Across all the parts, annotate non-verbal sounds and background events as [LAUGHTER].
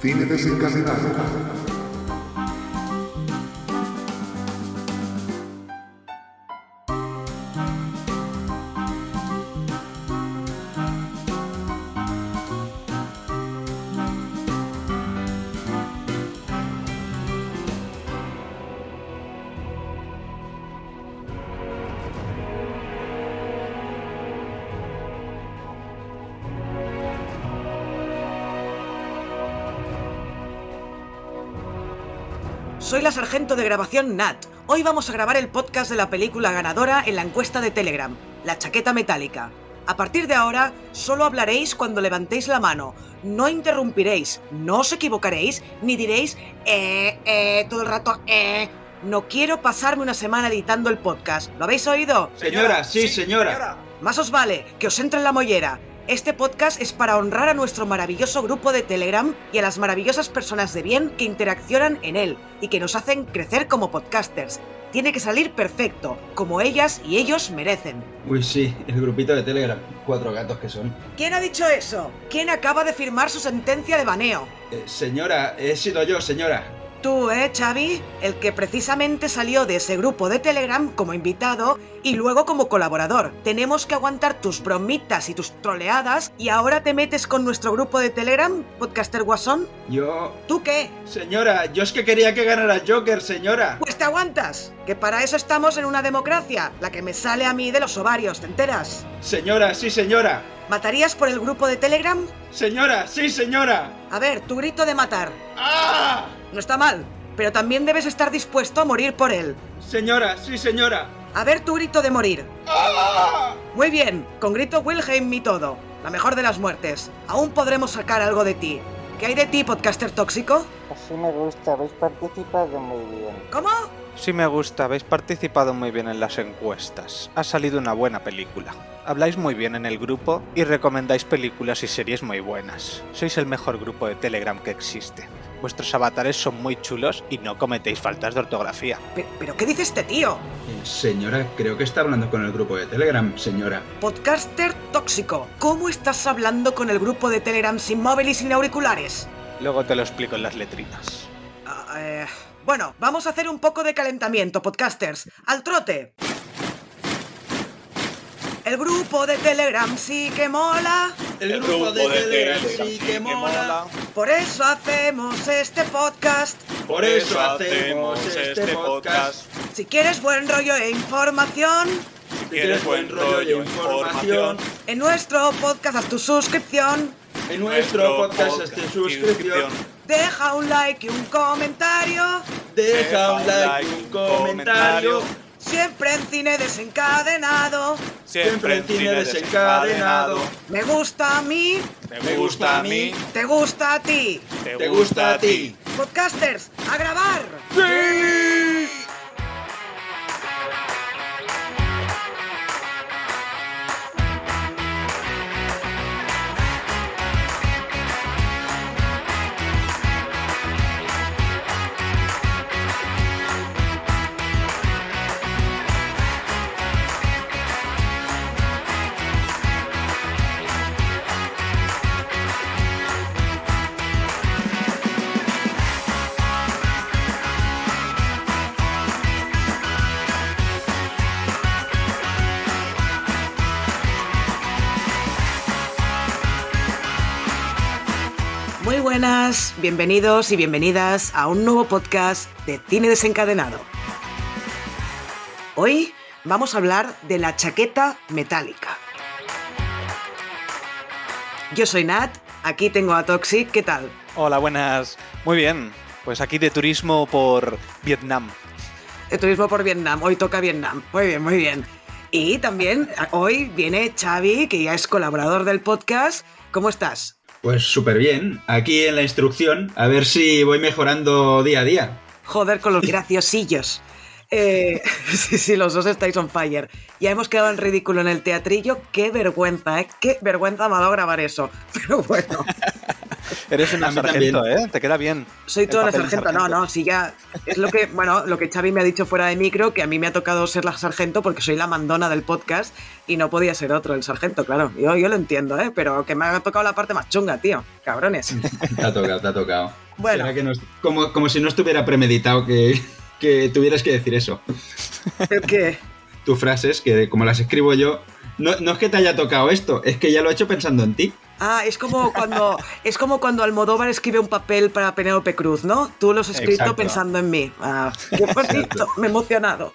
Cine desencadenado. De grabación Nat. Hoy vamos a grabar el podcast de la película ganadora en la encuesta de Telegram, La chaqueta metálica. A partir de ahora, solo hablaréis cuando levantéis la mano. No interrumpiréis, no os equivocaréis, ni diréis eh, eh, todo el rato eh. No quiero pasarme una semana editando el podcast. ¿Lo habéis oído? Señora, sí, señora. Más os vale que os entre en la mollera. Este podcast es para honrar a nuestro maravilloso grupo de Telegram y a las maravillosas personas de bien que interaccionan en él y que nos hacen crecer como podcasters. Tiene que salir perfecto, como ellas y ellos merecen. Uy, sí, el grupito de Telegram. Cuatro gatos que son. ¿Quién ha dicho eso? ¿Quién acaba de firmar su sentencia de baneo? Eh, señora, he sido yo, señora. Tú, ¿eh, Xavi? El que precisamente salió de ese grupo de Telegram como invitado y luego como colaborador. Tenemos que aguantar tus bromitas y tus troleadas y ahora te metes con nuestro grupo de Telegram, Podcaster Guasón. Yo... ¿Tú qué? Señora, yo es que quería que ganara Joker, señora. Pues te aguantas, que para eso estamos en una democracia, la que me sale a mí de los ovarios, ¿te enteras? Señora, sí, señora. ¿Matarías por el grupo de Telegram? Señora, sí, señora. A ver, tu grito de matar. ¡Ah! No está mal, pero también debes estar dispuesto a morir por él. Señora, sí, señora. A ver tu grito de morir. ¡Ah! Muy bien, con grito Wilhelm y todo. La mejor de las muertes. Aún podremos sacar algo de ti. ¿Qué hay de ti, podcaster tóxico? Así me gusta, habéis participado muy bien. ¿Cómo? Sí me gusta, habéis participado muy bien en las encuestas. Ha salido una buena película. Habláis muy bien en el grupo y recomendáis películas y series muy buenas. Sois el mejor grupo de Telegram que existe. Vuestros avatares son muy chulos y no cometéis faltas de ortografía. Pe- ¿Pero qué dice este tío? Eh, señora, creo que está hablando con el grupo de Telegram, señora. Podcaster tóxico. ¿Cómo estás hablando con el grupo de Telegram sin móvil y sin auriculares? Luego te lo explico en las letrinas. Ah, eh, Bueno, vamos a hacer un poco de calentamiento, podcasters. ¡Al trote! El grupo de Telegram sí que mola. El, grupo de Telegram sí que mola. Por eso hacemos este podcast. Por eso hacemos este podcast. Si quieres buen rollo e información, Si quieres buen rollo e información, en nuestro podcast haz tu suscripción. en nuestro podcast este suscripción. Deja un like y un comentario. Deja un like y un comentario. Siempre en cine desencadenado. Siempre en cine desencadenado. Me gusta a mí, Me gusta a mí. te gusta a ti. Te gusta a ti. Podcasters, a grabar. Muy buenas, bienvenidos y bienvenidas a un nuevo podcast de Cine Desencadenado. Hoy vamos a hablar de la chaqueta metálica. Yo soy Nat, aquí tengo a Toxic, ¿qué tal? Hola, buenas. Muy bien. Pues aquí de turismo por Vietnam. De turismo por Vietnam, hoy toca Vietnam. Muy bien, muy bien. Y también hoy viene Xavi, que ya es colaborador del podcast. ¿Cómo estás? Pues súper bien. Aquí en la instrucción, a ver si voy mejorando día a día. Joder con los graciosillos. Eh, [LAUGHS] sí, sí, los dos estáis on fire. Ya hemos quedado en ridículo en el teatrillo. Qué vergüenza, ¿eh? Qué vergüenza me ha dado grabar eso. [LAUGHS] Pero bueno. [LAUGHS] Eres una sargento, ¿eh? Te queda bien. Soy El toda la sargento. No, no, sí ya. Es lo que, bueno, lo que Xavi me ha dicho fuera de micro, que a mí me ha tocado ser la sargento porque soy la mandona del podcast y no podía ser otro el sargento, claro. Yo, yo lo entiendo, ¿eh? Pero que me ha tocado la parte más chunga, tío. Cabrones. Te ha tocado, te ha tocado. Bueno. Que no como, como si no estuviera premeditado que, que tuvieras que decir eso. Es que. Tus frases, que como las escribo yo, no, no es que te haya tocado esto, es que ya lo he hecho pensando en ti. Ah, es como cuando es como cuando Almodóvar escribe un papel para Penélope Cruz, ¿no? Tú lo has escrito Exacto. pensando en mí. Ah, qué bonito, me he emocionado.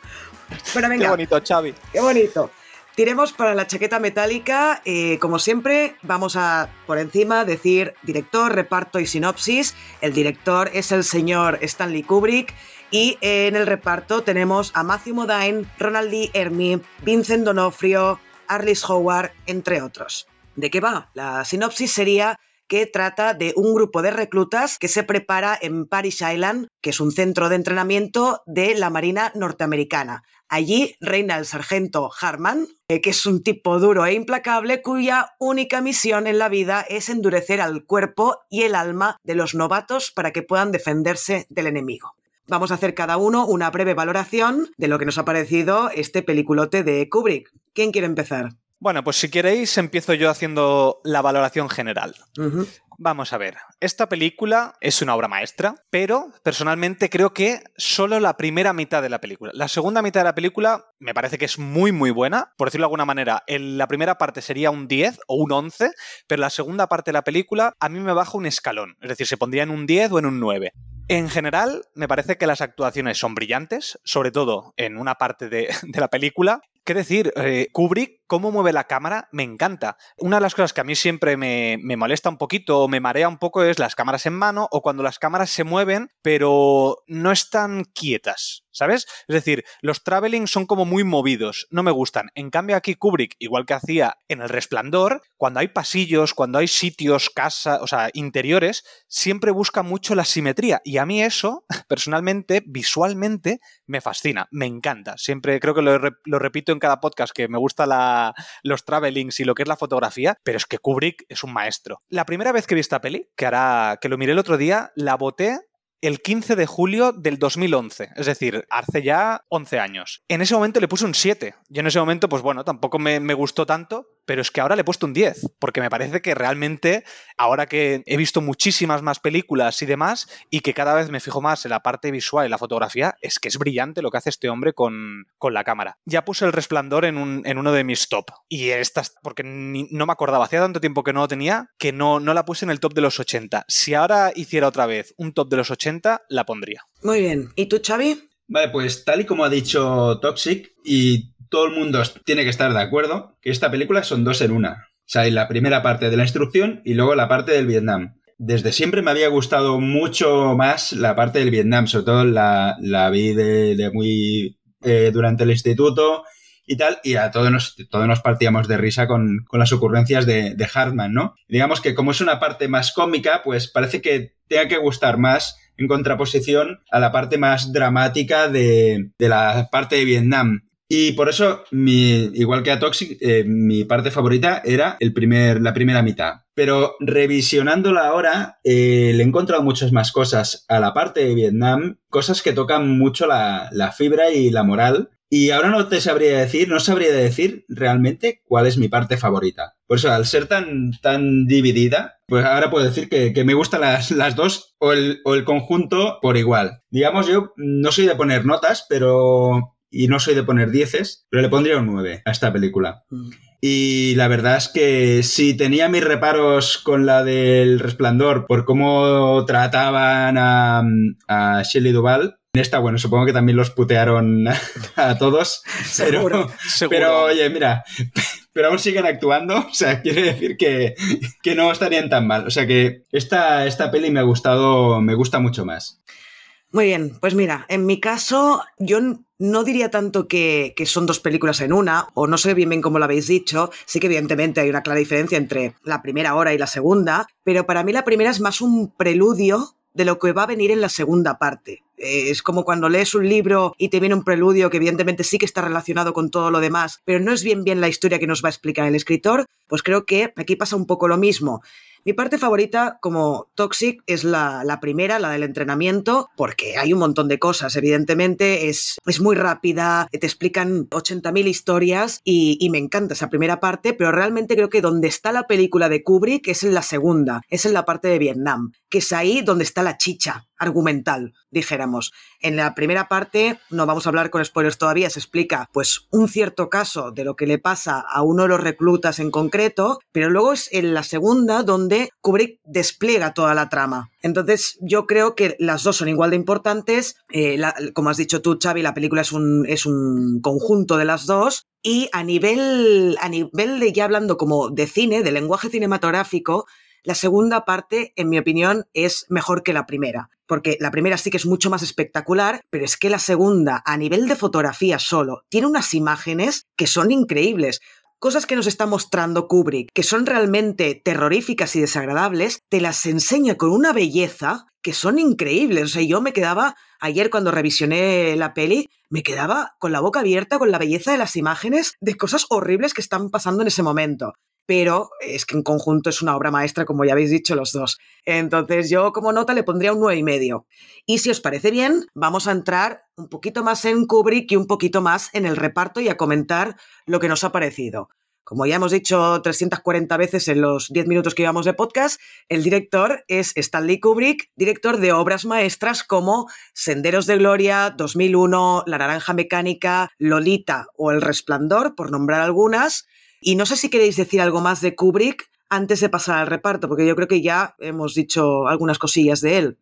Bueno, Qué bonito, Xavi. Qué bonito. Tiremos para la chaqueta metálica. eh, como siempre, vamos a por encima decir director, reparto y sinopsis. El director es el señor Stanley Kubrick. Y en el reparto tenemos a Matthew Modine, Ronald D. Ermey, Vincent Donofrio, Arliss Howard, entre otros. ¿De qué va? La sinopsis sería que trata de un grupo de reclutas que se prepara en Paris Island, que es un centro de entrenamiento de la Marina norteamericana. Allí reina el sargento Harman, eh, que es un tipo duro e implacable cuya única misión en la vida es endurecer al cuerpo y el alma de los novatos para que puedan defenderse del enemigo. Vamos a hacer cada uno una breve valoración de lo que nos ha parecido este peliculote de Kubrick. ¿Quién quiere empezar? Bueno, pues si queréis empiezo yo haciendo la valoración general. Vamos a ver, esta película es una obra maestra, pero personalmente creo que solo la primera mitad de la película. La segunda mitad de la película me parece que es muy muy buena, por decirlo de alguna manera. En la primera parte sería un 10 o un 11, pero la segunda parte de la película a mí me baja un escalón, es decir, se pondría en un 10 o en un 9. En general, me parece que las actuaciones son brillantes, sobre todo en una parte de, [LAUGHS] la película. ¿Qué decir? Eh, Kubrick, cómo mueve la cámara, me encanta. Una de las cosas que a mí siempre me, me molesta un poquito o me marea un poco es las cámaras en mano o cuando las cámaras se mueven, pero no están quietas, ¿sabes? Es decir, los traveling son como muy movidos, no me gustan. En cambio, aquí Kubrick, igual que hacía en El Resplandor, cuando hay pasillos, cuando hay sitios, casa, o sea, interiores, siempre busca mucho la simetría. Y a mí eso, [LAUGHS] personalmente, visualmente, me fascina, me encanta. Siempre creo que lo, lo repito en cada podcast que me gusta la- los travelings y lo que es la fotografía, pero es que Kubrick es un maestro. La primera vez que vi esta peli, que hará, que lo miré el otro día, la boté el 15 de julio del 2011, es decir, hace ya 11 años. En ese momento le puse un 7. Yo en ese momento, pues bueno, tampoco me, gustó tanto, pero es que ahora le he puesto un 10, porque me parece que realmente, ahora que he visto muchísimas más películas y demás, y que cada vez me fijo más en la parte visual y la fotografía, es que es brillante lo que hace este hombre con, con la cámara. Ya puse el resplandor en, un- en uno de mis top, y estas, porque no me acordaba, hacía tanto tiempo que no lo tenía, que no, no la puse en el top de los 80. Si ahora hiciera otra vez un top de los 80, la pondría. Muy bien. ¿Y tú, Xavi? Vale, pues tal y como ha dicho Toxic, y todo el mundo tiene que estar de acuerdo, que esta película son dos en una. O sea, hay la primera parte de la instrucción y luego la parte del Vietnam. Desde siempre me había gustado mucho más la parte del Vietnam, sobre todo la, la vi de, de muy eh, durante el instituto y tal, y a todos nos, todos nos partíamos de risa con, con las ocurrencias de, de Hartman, ¿no? Digamos que como es una parte más cómica, pues parece que tenga que gustar más en contraposición a la parte más dramática de, de la parte de Vietnam. Y por eso, mi, igual que a Toxic, eh, mi parte favorita era el primer, la primera mitad. Pero revisionándola ahora, eh, le he encontrado muchas más cosas a la parte de Vietnam, cosas que tocan mucho la, la fibra y la moral. Y ahora no te sabría decir, no sabría decir realmente cuál es mi parte favorita. Por eso, al ser tan, tan dividida, pues ahora puedo decir que, que me gustan las, las dos o el, o el conjunto por igual. Digamos, yo no soy de poner notas, pero... Y no soy de poner dieces, pero le pondría un 9 a esta película. Y la verdad es que si tenía mis reparos con la del resplandor por cómo trataban a, a Shelley Duvall, en esta, bueno, supongo que también los putearon [LAUGHS] a todos. Pero, Seguro. Seguro. pero oye, mira, pero aún siguen actuando, o sea, quiere decir que, que no estarían tan mal. O sea que esta, esta peli me ha gustado, me gusta mucho más. Muy bien, pues mira, en mi caso yo no diría tanto que, que son dos películas en una, o no sé bien bien cómo lo habéis dicho, sí que evidentemente hay una clara diferencia entre la primera hora y la segunda, pero para mí la primera es más un preludio de lo que va a venir en la segunda parte. Eh, Es como cuando lees un libro y te viene un preludio que evidentemente sí que está relacionado con todo lo demás, pero no es bien bien la historia que nos va a explicar el escritor, pues creo que aquí pasa un poco lo mismo. Mi parte favorita como Toxic es la, primera, la del entrenamiento, porque hay un montón de cosas, evidentemente, es, es muy rápida, te explican 80.000 historias y, y, me encanta esa primera parte, pero realmente creo que donde está la película de Kubrick es en la segunda, es en la parte de Vietnam, que es ahí donde está la chicha argumental, dijéramos. En la primera parte, no vamos a hablar con spoilers todavía, se explica pues un cierto caso de lo que le pasa a uno de los reclutas en concreto, pero luego es en la segunda donde Kubrick despliega toda la trama. Entonces, yo creo que las dos son igual de importantes. Eh, como has dicho tú, Xavi, la película es un, es un conjunto de las dos. Y a nivel, a nivel de ya hablando como de cine, de lenguaje cinematográfico, la segunda parte, en mi opinión, es mejor que la primera, porque la primera sí que es mucho más espectacular, pero es que la segunda, a nivel de fotografía solo, tiene unas imágenes que son increíbles cosas que nos está mostrando Kubrick, que son realmente terroríficas y desagradables, te las enseña con una belleza que son increíbles. O sea, yo me quedaba, ayer cuando revisioné la peli, me quedaba con la boca abierta con la belleza de las imágenes de cosas horribles que están pasando en ese momento pero es que en conjunto es una obra maestra, como ya habéis dicho los dos. Entonces yo como nota le pondría un nueve y medio. Y si os parece bien, vamos a entrar un poquito más en Kubrick y un poquito más en el reparto y a comentar lo que nos ha parecido. Como ya hemos dicho 340 veces en los 10 minutos que llevamos de podcast, el director es Stanley Kubrick, director de obras maestras como Senderos de Gloria, 2001, La Naranja Mecánica, Lolita o El Resplandor, por nombrar algunas, y no sé si queréis decir algo más de Kubrick antes de pasar al reparto, porque yo creo que ya hemos dicho algunas cosillas de él.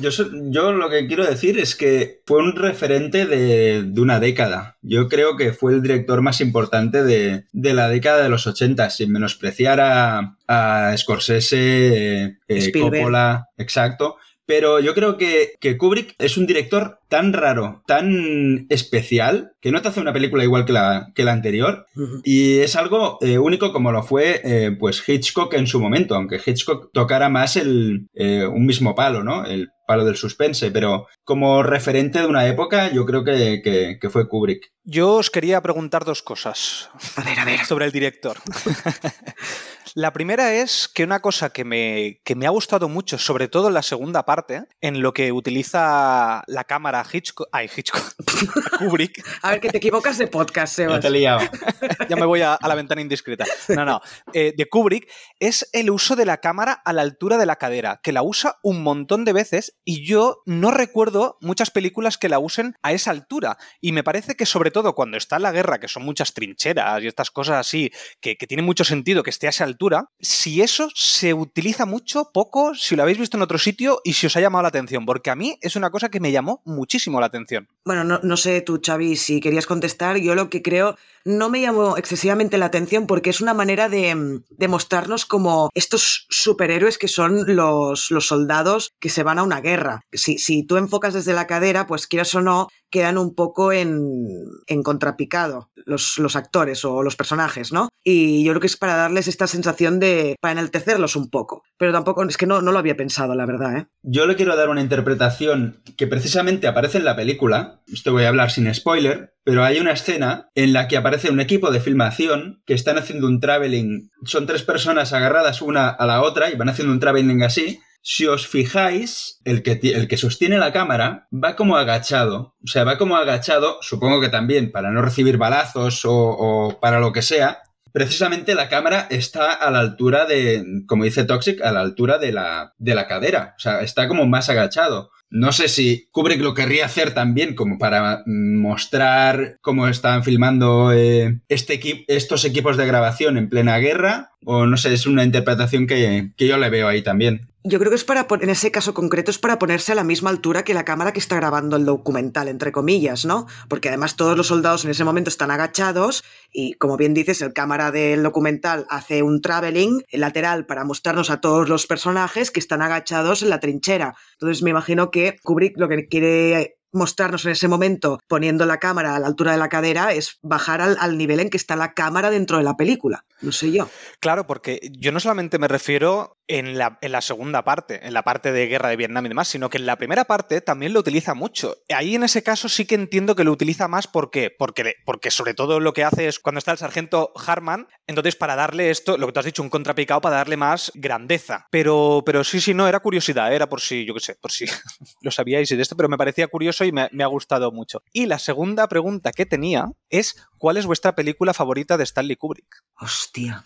Yo, yo lo que quiero decir es que fue un referente de, de una década. Yo creo que fue el director más importante de, de la década de los 80, sin menospreciar a, a Scorsese, eh, Coppola, exacto. Pero yo creo que, que, Kubrick es un director tan raro, tan especial, que no te hace una película igual que la, que la anterior. Uh -huh. Y es algo eh, único como lo fue eh, pues Hitchcock en su momento, aunque Hitchcock tocara más el, eh, un mismo palo, ¿no? El palo del suspense, pero como referente de una época, yo creo que, que, que fue Kubrick. Yo os quería preguntar dos cosas. A ver, a ver. Sobre el director. [LAUGHS] La primera es que una cosa que me, que me, ha gustado mucho, sobre todo en la segunda parte, en lo que utiliza la cámara Hitchcock. Ay, Hitchcock. [LAUGHS] Kubrick. A ver, que te equivocas de podcast, Sebas. Ya te he liado. [LAUGHS] ya me voy a, a, la ventana indiscreta. No, no. Eh, de Kubrick es el uso de la cámara a la altura de la cadera, que la usa un montón de veces y yo no recuerdo muchas películas que la usen a esa altura. Y me parece que, sobre todo cuando está en la guerra, que son muchas trincheras y estas cosas así, que, que tiene mucho sentido que esté a esa altura si eso se utiliza mucho, poco, si lo habéis visto en otro sitio y si os ha llamado la atención, porque a mí es una cosa que me llamó muchísimo la atención. Bueno, no, sé tú, Xavi, si querías contestar, yo lo que creo no me llamó excesivamente la atención porque es una manera de, de mostrarnos como estos superhéroes que son los, los, soldados que se van a una guerra. Si, si tú enfocas desde la cadera, pues quieras o no, quedan un poco en, en contrapicado los, los, actores o los personajes, ¿no? Y yo creo que es para darles esta sensación de, para enaltecerlos un poco. Pero tampoco, es que no, no lo había pensado, la verdad, ¿eh? Yo le quiero dar una interpretación que precisamente aparece en la película, esto voy a hablar sin spoiler, pero hay una escena en la que aparece un equipo de filmación que están haciendo un traveling, son tres personas agarradas una a la otra y van haciendo un traveling así, si os fijáis, el que, el que sostiene la cámara va como agachado. O sea, va como agachado, supongo que también para no recibir balazos o, para lo que sea. Precisamente la cámara está a la altura de, como dice Toxic, a la altura de la, de la cadera. O sea, está como más agachado. No sé si Kubrick lo querría hacer también como para mostrar cómo estaban filmando eh, este equi estos equipos de grabación en plena guerra o no sé, es una interpretación que, que yo le veo ahí también. Yo creo que es para, en ese caso concreto, es para ponerse a la misma altura que la cámara que está grabando el documental, entre comillas, ¿no? Porque además todos los soldados en ese momento están agachados y, como bien dices, el cámara del documental hace un traveling lateral para mostrarnos a todos los personajes que están agachados en la trinchera. Entonces me imagino que Kubrick lo que quiere mostrarnos en ese momento poniendo la cámara a la altura de la cadera es bajar al, al nivel en que está la cámara dentro de la película. No sé yo. Claro, porque yo no solamente me refiero en la, en la, segunda parte, en la parte de guerra de Vietnam y demás, sino que en la primera parte también lo utiliza mucho. Ahí en ese caso sí que entiendo que lo utiliza más ¿por qué? Porque, porque sobre todo lo que hace es cuando está el sargento Harman, entonces para darle esto, lo que tú has dicho, un contrapicado para darle más grandeza. Pero, pero sí, sí, no, era curiosidad, era por si, yo qué sé, por si [LAUGHS] lo sabíais y de esto, pero me parecía curioso y me, me ha gustado mucho. Y la segunda pregunta que tenía es, ¿cuál es vuestra película favorita de Stanley Kubrick? Hostia.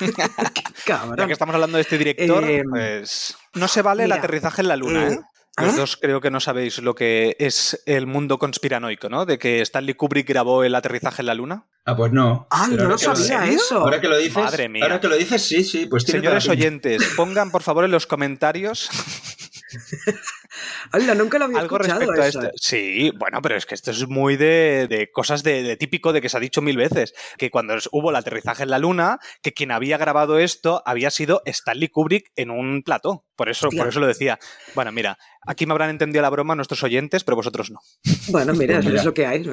[LAUGHS] Cabrón. Ya que estamos hablando de este director, eh, pues no se vale mira, el aterrizaje en la luna, ¿eh? ¿eh? Los ¿Ah? dos creo que no sabéis lo que es el mundo conspiranoico, ¿no? De que Stanley Kubrick grabó el aterrizaje en la luna. Ah, pues no. Ah, no lo sabía lo, eso. Ahora que lo dices, Madre mía. ahora que lo dices, sí, sí, pues Señores oyentes, pongan por favor en los comentarios [LAUGHS] [LAUGHS] Hola, nunca lo había algo escuchado respecto eso. a esto. Sí, bueno, pero es que esto es muy de, de cosas de, de, típico de que se ha dicho mil veces, que cuando hubo el aterrizaje en la luna, que quien había grabado esto había sido Stanley Kubrick en un plató. Por eso, por eso lo decía. Bueno, mira, aquí me habrán entendido la broma nuestros oyentes, pero vosotros no. Bueno, mira, [LAUGHS] mira. es lo que hay.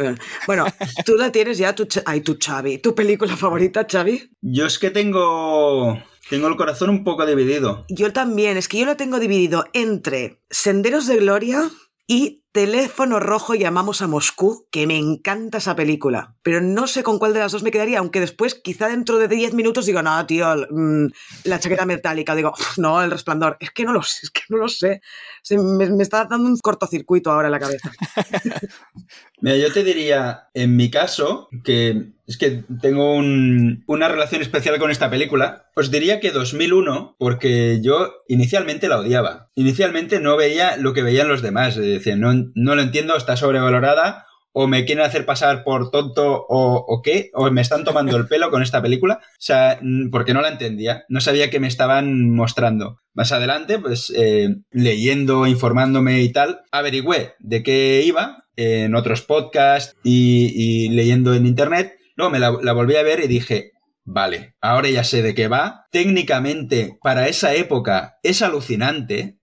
Bueno, tú la tienes ya, tu, ay, tu Xavi. ¿Tu película favorita, Xavi? Yo es que tengo tengo el corazón un poco dividido. Yo también, es que yo lo tengo dividido entre Senderos de Gloria y Teléfono Rojo Llamamos a Moscú, que me encanta esa película. Pero no sé con cuál de las dos me quedaría, aunque después, quizá dentro de 10 minutos, digo, no, tío, mmm, la chaqueta metálica. Digo, no, el resplandor. Es que no lo sé, es que no lo sé. Se me, me, está dando un cortocircuito ahora en la cabeza. [LAUGHS] Mira, yo te diría, en mi caso, que es que tengo un, una relación especial con esta película. Os diría que 2001, porque yo inicialmente la odiaba. Inicialmente no veía lo que veían los demás. Es no, no lo entiendo, está sobrevalorada. O me quieren hacer pasar por tonto o, qué, o me están tomando el pelo con esta película. O sea, porque no la entendía, no sabía qué me estaban mostrando. Más adelante, pues eh, leyendo, informándome y tal, averigüé de qué iba en otros podcasts y leyendo en internet Luego me la, volví a ver y dije, vale, ahora ya sé de qué va. Técnicamente, para esa época, es alucinante.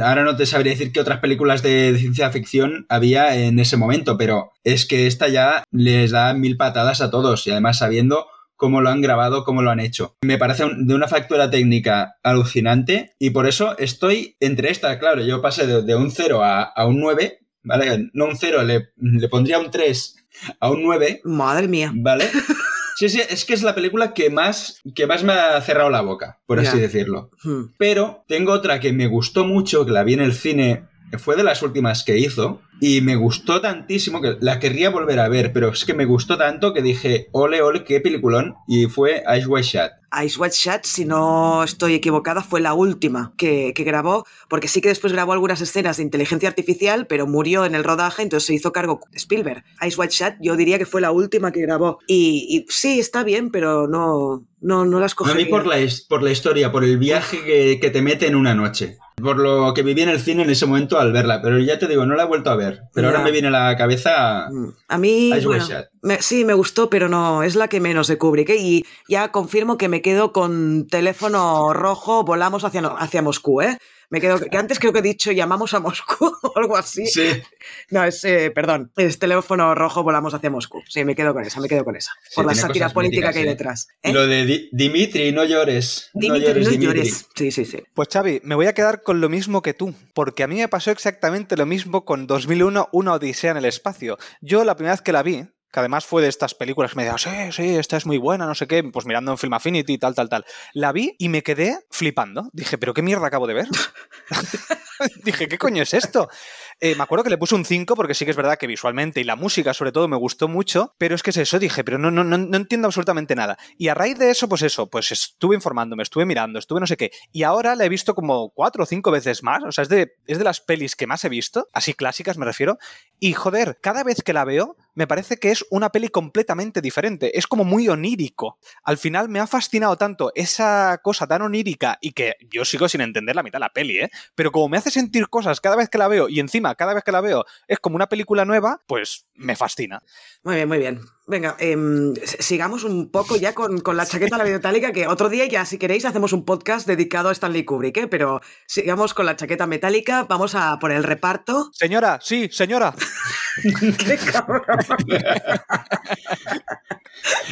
Ahora no te sabría decir qué otras películas de ciencia ficción había en ese momento, pero es que esta ya les da mil patadas a todos y además sabiendo cómo lo han grabado, cómo lo han hecho. Me parece de una factura técnica alucinante y por eso estoy entre esta, claro, yo pasé de, un 0 a, a, un 9, ¿vale? No un 0, le, le pondría un 3 a un 9. Madre mía. ¿Vale? [LAUGHS] Sí, sí, es que es la película que más, que más me ha cerrado la boca, por así yeah. decirlo. Hmm. Pero tengo otra que me gustó mucho, que la vi en el cine, fue de las últimas que hizo, y me gustó tantísimo que la querría volver a ver, pero es que me gustó tanto que dije, ole, ole, qué peliculón, y fue Ice White Shot. Ice White Shot, si no estoy equivocada, fue la última que, que, grabó, porque sí que después grabó algunas escenas de inteligencia artificial, pero murió en el rodaje, entonces se hizo cargo Spielberg. Ice White Shot, yo diría que fue la última que grabó. Y, y sí, está bien, pero no, no, no las cogería. A mí por la, por la historia, por el viaje que, que te mete en una noche por lo que viví en el cine en ese momento al verla, pero ya te digo, no la he vuelto a ver, pero yeah. ahora me viene a la cabeza a mí bueno, me, sí me gustó, pero no es la que menos de Kubrick ¿eh? y ya confirmo que me quedo con teléfono rojo, volamos hacia, hacia Moscú, ¿eh? Me quedo, que antes creo que he dicho llamamos a Moscú [LAUGHS] o algo así. Sí. No, es, eh, perdón, es teléfono rojo, volamos hacia Moscú. Sí, me quedo con esa, me quedo con esa. Sí, por la sátira política míticas, que hay detrás. ¿eh? Lo de Di Dimitri, no llores. Dimitri, no llores, no Dimitri. llores. Sí, sí, sí. Pues Xavi, me voy a quedar con lo mismo que tú, porque a mí me pasó exactamente lo mismo con 2001, Una Odisea en el Espacio. Yo la primera vez que la vi, que además fue de estas películas que me decían, sí, sí, esta es muy buena, no sé qué, pues mirando en Film Affinity, tal, tal, tal. La vi y me quedé flipando. Dije, ¿pero qué mierda acabo de ver? [LAUGHS] [LAUGHS] Dije, ¿qué coño es esto? Eh, me acuerdo que le puse un 5 porque sí que es verdad que visualmente y la música sobre todo me gustó mucho, pero es que es eso, dije, pero no, no, no, no entiendo absolutamente nada. Y a raíz de eso, pues eso, pues estuve informándome, estuve mirando, estuve no sé qué, y ahora la he visto como cuatro o cinco veces más, o sea, es de, es de las pelis que más he visto, así clásicas me refiero, y joder, cada vez que la veo, me parece que es una peli completamente diferente, es como muy onírico. Al final me ha fascinado tanto esa cosa tan onírica y que yo sigo sin entender la mitad de la peli, ¿eh? Pero como me hace sentir cosas cada vez que la veo y encima cada vez que la veo es como una película nueva, pues me fascina. Muy bien, muy bien. Venga, em, sigamos un poco ya con, con la chaqueta de la metálica, que otro día ya, si queréis, hacemos un podcast dedicado a Stanley Kubrick, ¿eh? pero sigamos con la chaqueta metálica, vamos a por el reparto. Señora, sí, señora. [LAUGHS] [LAUGHS] ¡Qué cabrón!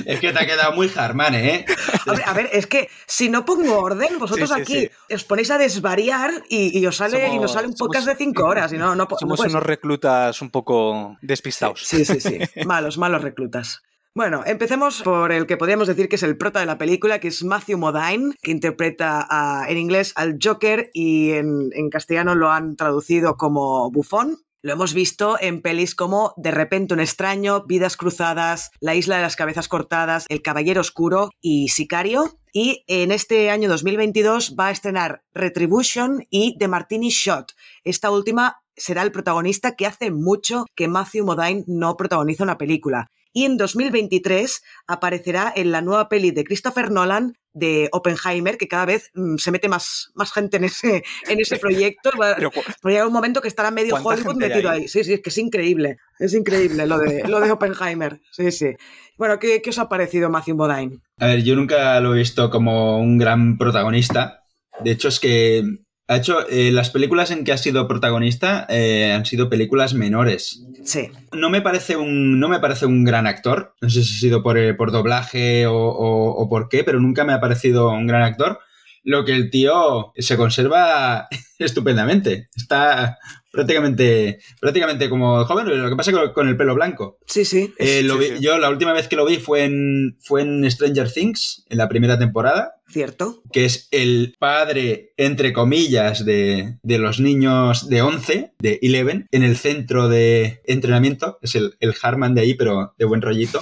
Es que te ha quedado muy Harman, ¿eh? A ver, a ver, es que si no pongo orden, vosotros Sí, sí, aquí sí. os ponéis a desvariar y, y os sale, y nos sale un Somos- podcast de cinco horas. Y no, no, Somos unos reclutas un poco despistados. Sí, sí, sí. Malos, malos reclutas. Bueno, empecemos por el que podríamos decir que es el prota de la película, que es Matthew Modine, que interpreta a- en inglés al Joker y en, en castellano lo han traducido como bufón. Lo hemos visto en pelis como De repente un extraño, Vidas cruzadas, La isla de las cabezas cortadas, El caballero oscuro y Sicario. Y en este año 2022 va a estrenar Retribution y The Martini Shot. Esta última será el protagonista que hace mucho que Matthew Modine no protagoniza una película. Y en 2023 aparecerá en la nueva peli de Christopher Nolan de Oppenheimer, que cada vez mm, se mete más, más gente en ese, en ese proyecto. Pero llega un momento que estará medio ¿Cuánta Hollywood metido ahí? ahí? Sí, sí, es que es increíble. Es increíble lo de, lo de Oppenheimer. Sí, sí. Bueno, ¿qué, qué os ha parecido Matthew Modine? A ver, yo nunca lo he visto como un gran protagonista. De hecho, es que ha hecho eh, las películas en que ha sido protagonista eh, han sido películas menores. Sí. No me parece un, no me parece un gran actor. No sé si ha sido por, eh, por doblaje o, o- o por qué, pero nunca me ha parecido un gran actor. Lo que el tío se conserva [LAUGHS] estupendamente. Está prácticamente, prácticamente como joven, lo que pasa con, con el pelo blanco. Sí, sí. Eh, lo sí, vi- sí. Yo la última vez que lo vi fue en, fue en Stranger Things, en la primera temporada, Cierto. que es el padre, entre comillas, de, de los niños de 11, de 11, en el centro de entrenamiento. Es el, el Harman de ahí, pero de buen rollito.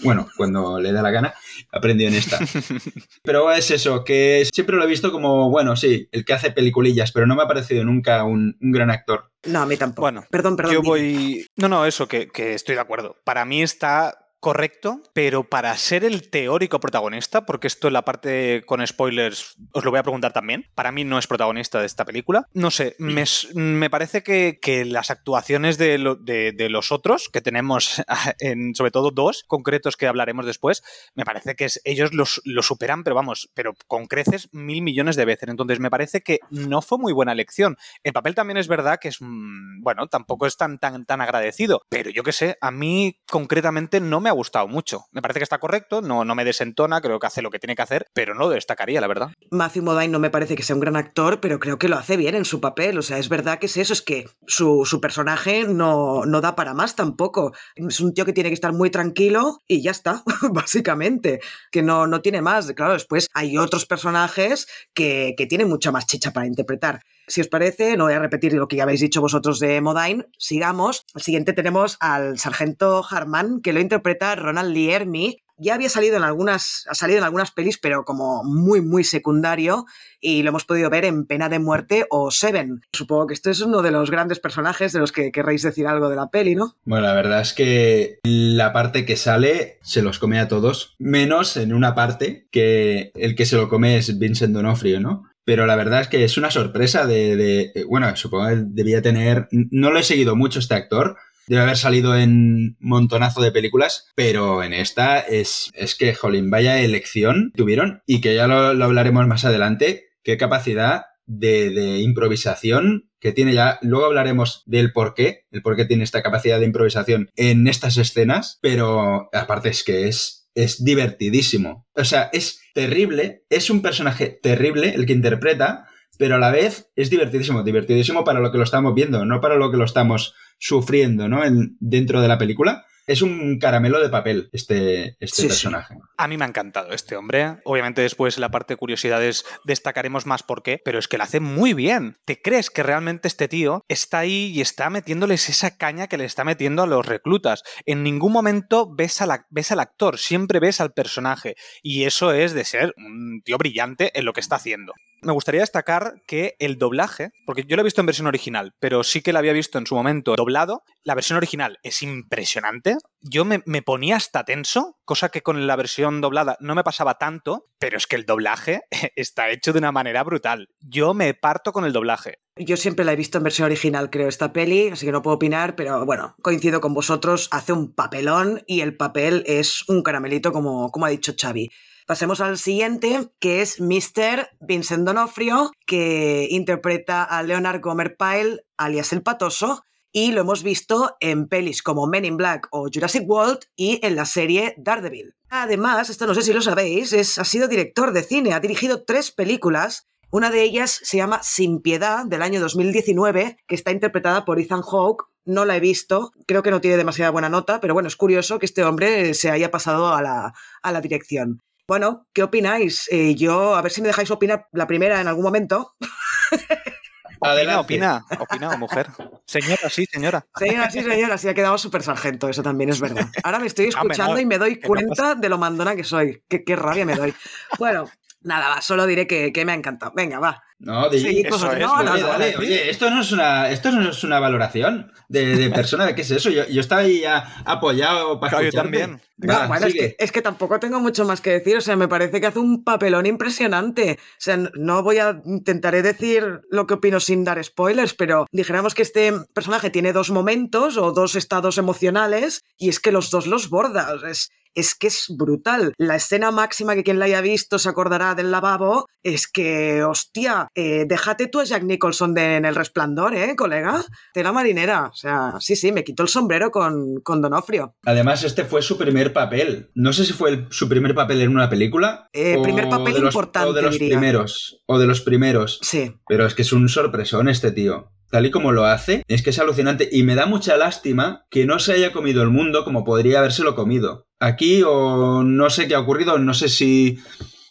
Bueno, cuando le da la gana, aprendió en esta. [LAUGHS] Pero es eso, que siempre lo he visto como, bueno, sí, el que hace peliculillas, pero no me ha parecido nunca un, un gran actor. No, a mí tampoco. Bueno, perdón, perdón. Yo dime. voy. No, no, eso, que, que estoy de acuerdo. Para mí está correcto, pero para ser el teórico protagonista, porque esto en la parte con spoilers os lo voy a preguntar también, para mí no es protagonista de esta película. No sé, me, me parece que, que las actuaciones de, lo- de- de los otros, que tenemos [LAUGHS] en, sobre todo dos concretos que hablaremos después, me parece que es- ellos los, lo superan, pero vamos, pero con creces mil millones de veces. Entonces me parece que no fue muy buena elección. El papel también es verdad que es, mm, bueno, tampoco es tan, tan, tan agradecido, pero yo qué sé, a mí concretamente no me ha gustado mucho. Me parece que está correcto, no, no me desentona, creo que hace lo que tiene que hacer, pero no lo destacaría, la verdad. Matthew Modine no me parece que sea un gran actor, pero creo que lo hace bien en su papel. O sea, es verdad que es eso, es que su, su personaje no, no da para más tampoco. Es un tío que tiene que estar muy tranquilo y ya está, [LAUGHS] básicamente. Que no, no tiene más. Claro, después hay otros personajes que, que tienen mucha más chicha para interpretar. Si os parece, no voy a repetir lo que ya habéis dicho vosotros de Modine. Sigamos. Al siguiente tenemos al sargento Harman, que lo interpreta Ronald Liermi. Ya había salido en algunas, ha salido en algunas pelis, pero como muy, muy secundario, y lo hemos podido ver en Pena de Muerte o Seven. Supongo que este es uno de los grandes personajes de los que querréis decir algo de la peli, ¿no? Bueno, la verdad es que la parte que sale se los come a todos, menos en una parte que el que se lo come es Vincent D'Onofrio, ¿no? Pero la verdad es que es una sorpresa de, eh, bueno, supongo que debía tener, no lo he seguido mucho este actor, debe haber salido en montonazo de películas, pero en esta es, es que, jolín, vaya elección tuvieron y que ya lo, lo hablaremos más adelante, qué capacidad de, de improvisación que tiene ya. Luego hablaremos del por qué, el por qué tiene esta capacidad de improvisación en estas escenas, pero aparte es que es, es divertidísimo. O sea, es terrible, es un personaje terrible el que interpreta, pero a la vez es divertidísimo, divertidísimo para lo que lo estamos viendo, no para lo que lo estamos sufriendo, ¿no? En- dentro de la película. Es un caramelo de papel este, este Sí, sí. personaje. A mí me ha encantado este hombre. Obviamente después en la parte de curiosidades destacaremos más por qué, pero es que lo hace muy bien. ¿Te crees que realmente este tío está ahí y está metiéndoles esa caña que le está metiendo a los reclutas? En ningún momento ves, ves al actor, siempre ves al personaje. Y eso es de ser un tío brillante en lo que está haciendo. Me gustaría destacar que el doblaje, porque yo lo he visto en versión original, pero sí que lo había visto en su momento doblado, la versión original es impresionante. Yo me, me ponía hasta tenso, cosa que con la versión doblada no me pasaba tanto, pero es que el doblaje [LAUGHS] está hecho de una manera brutal. Yo me parto con el doblaje. Yo siempre la he visto en versión original, creo, esta peli, así que no puedo opinar, pero bueno, coincido con vosotros, hace un papelón y el papel es un caramelito, como, como ha dicho Xavi. Pasemos al siguiente, que es Mr. Vincent Donofrio, que interpreta a Leonard Gomer Pyle, alias El Patoso, y lo hemos visto en pelis como Men in Black o Jurassic World y en la serie Daredevil. Además, esto no sé si lo sabéis, es, ha sido director de cine, ha dirigido tres películas una de ellas se llama Sin Piedad, del año 2019, que está interpretada por Ethan Hawke. No la he visto, creo que no tiene demasiada buena nota, pero bueno, es curioso que este hombre se haya pasado a la, a la dirección. Bueno, ¿qué opináis? Eh, yo, a ver si me dejáis opinar la primera en algún momento. [LAUGHS] Opina, opina, opina, mujer. [LAUGHS] Señora, sí, señora. Señora, sí, señora, sí, ha quedado súper sargento, eso también es verdad. Ahora me estoy escuchando y me doy cuenta de lo mandona que soy. Qué, qué rabia me doy. Bueno, Nada, va, solo diré que, me ha encantado. Venga, va. No, no, no, Oye, esto no es una, esto no es una valoración de, persona. ¿De qué es eso? Yo, estaba ahí apoyado para claro, también. es, que, tampoco tengo mucho más que decir. O sea, me parece que hace un papelón impresionante. O sea, no voy a intentaré decir lo que opino sin dar spoilers, pero dijéramos que este personaje tiene dos momentos o dos estados emocionales y es que los dos los borda. es, es que es brutal. La escena máxima que quien la haya visto se acordará del lavabo es que, hostia, eh, déjate tú a Jack Nicholson de, en el resplandor, ¿eh, colega? Tela marinera. O sea, sí, sí, me quitó el sombrero con, con Donofrio. Además, este fue su primer papel. No sé si fue su primer papel en una película. Eh, primer papel importante. O de los primeros. O de los primeros. Sí. Pero es que es un sorpresón este tío tal y como lo hace, es que es alucinante y me da mucha lástima que no se haya comido el mundo como podría habérselo comido. Aquí o no sé qué ha ocurrido, no sé si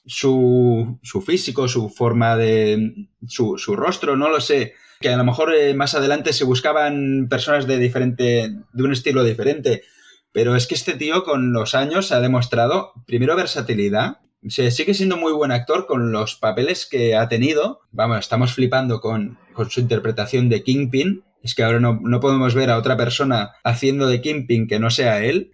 su, su físico, su forma de... Su, su, rostro, no lo sé. Que a lo mejor eh, más adelante se buscaban personas de diferente, de un estilo diferente. Pero es que este tío con los años ha demostrado, primero, versatilidad, se sigue siendo muy buen actor con los papeles que ha tenido. Vamos, estamos flipando con, con su interpretación de Kingpin. Es que ahora no, no, podemos ver a otra persona haciendo de Kingpin que no sea él.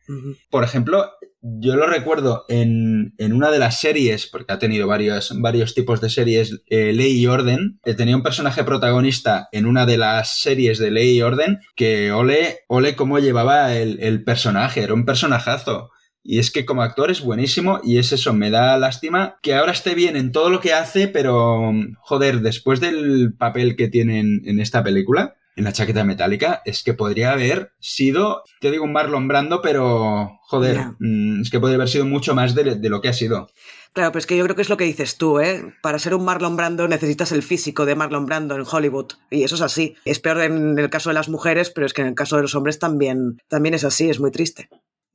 Por ejemplo, yo lo recuerdo en, en, una de las series, porque ha tenido varios, varios tipos de series, eh, Ley y Orden. Eh, tenía un personaje protagonista en una de las series de Ley y Orden que ole, ole cómo llevaba el, el personaje, era un personajazo. Y es que como actor es buenísimo y es eso, me da lástima que ahora esté bien en todo lo que hace, pero joder, después del papel que tiene en, esta película, en la chaqueta metálica, es que podría haber sido, te digo, un Marlon Brando, pero joder, mm, es que podría haber sido mucho más de, de, lo que ha sido. Claro, pero es que yo creo que es lo que dices tú, ¿eh? Para ser un Marlon Brando necesitas el físico de Marlon Brando en Hollywood. Y eso es así. Es peor en el caso de las mujeres, pero es que en el caso de los hombres también, también es así, es muy triste.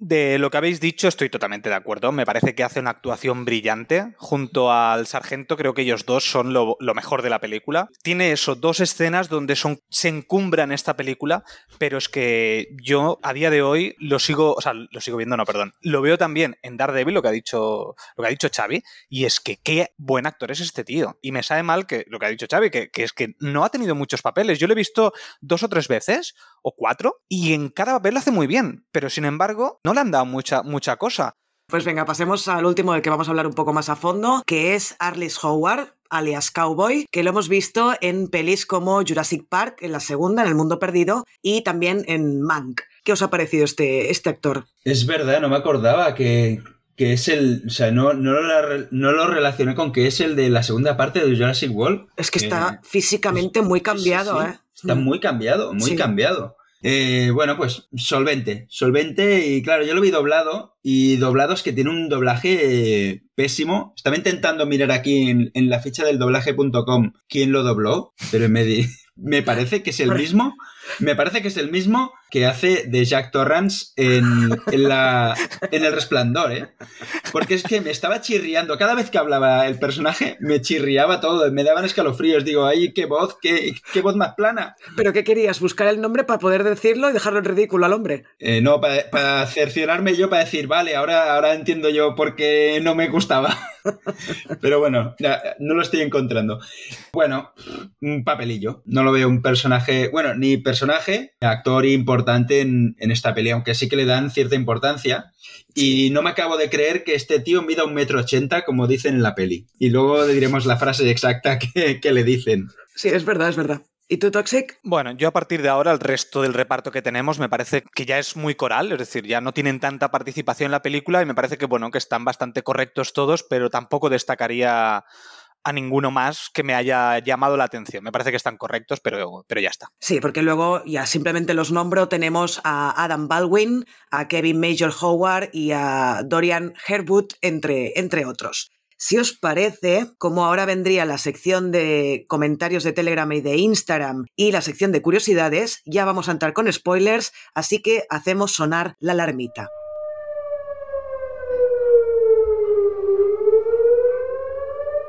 De lo que habéis dicho estoy totalmente de acuerdo. Me parece que hace una actuación brillante. Junto al sargento creo que ellos dos son lo, mejor de la película. Tiene eso, dos escenas donde son, se encumbran esta película, pero es que yo a día de hoy lo sigo, o sea, lo sigo viendo, no, perdón. Lo veo también en Daredevil, lo que ha dicho, lo que ha dicho Xavi, y es que qué buen actor es este tío. Y me sabe mal que lo que ha dicho Xavi, que, que es que no ha tenido muchos papeles. Yo lo he visto dos o tres veces, o cuatro, y en cada papel lo hace muy bien, pero sin embargo no le han dado mucha, mucha cosa. Pues venga, pasemos al último del que vamos a hablar un poco más a fondo, que es Arliss Howard, alias Cowboy, que lo hemos visto en pelis como Jurassic Park, en la segunda, en El Mundo Perdido, y también en Mank. ¿Qué os ha parecido este, este actor? Es verdad, no me acordaba que, que es el. O sea, no, no, lo, no, lo, relacioné con que es el de la segunda parte de Jurassic World. Es que está físicamente muy cambiado, ¿eh? Está muy cambiado, muy cambiado. Eh, bueno, pues solvente, solvente y claro, yo lo vi doblado y doblado es que tiene un doblaje pésimo. Estaba intentando mirar aquí en, la ficha del doblaje.com quién lo dobló, pero me, [LAUGHS] me parece que es el mismo me parece que es el mismo que hace de Jack Torrance en, la, en El Resplandor, ¿eh? Porque es que me estaba chirriando. Cada vez que hablaba el personaje, me chirriaba todo. Me daban escalofríos. Digo, ay, qué voz, qué, qué voz más plana. ¿Pero qué querías? ¿Buscar el nombre para poder decirlo y dejarlo en ridículo al hombre? Eh, no, para, para cerciorarme yo, para decir, vale, ahora, ahora entiendo yo por qué no me gustaba. [LAUGHS] Pero bueno, no lo estoy encontrando. Bueno, un papelillo. No lo veo un personaje, bueno, ni personaje, actor importante en, esta peli, aunque sí que le dan cierta importancia. Y no me acabo de creer que este tío mida un metro ochenta, como dicen en la peli. Y luego diremos la frase exacta que, que le dicen. Sí, es verdad, es verdad. ¿Y tú, Toxic? Bueno, yo a partir de ahora el resto del reparto que tenemos me parece que ya es muy coral, es decir, ya no tienen tanta participación en la película y me parece que bueno, que están bastante correctos todos, pero tampoco destacaría a ninguno más que me haya llamado la atención. Me parece que están correctos, pero, pero ya está. Sí, porque luego ya simplemente los nombro. Tenemos a Adam Baldwin, a Kevin Major Howard y a Dorian Herwood, entre, entre otros. Si os parece, como ahora vendría la sección de comentarios de Telegram y de Instagram y la sección de curiosidades, ya vamos a entrar con spoilers, así que hacemos sonar la alarmita.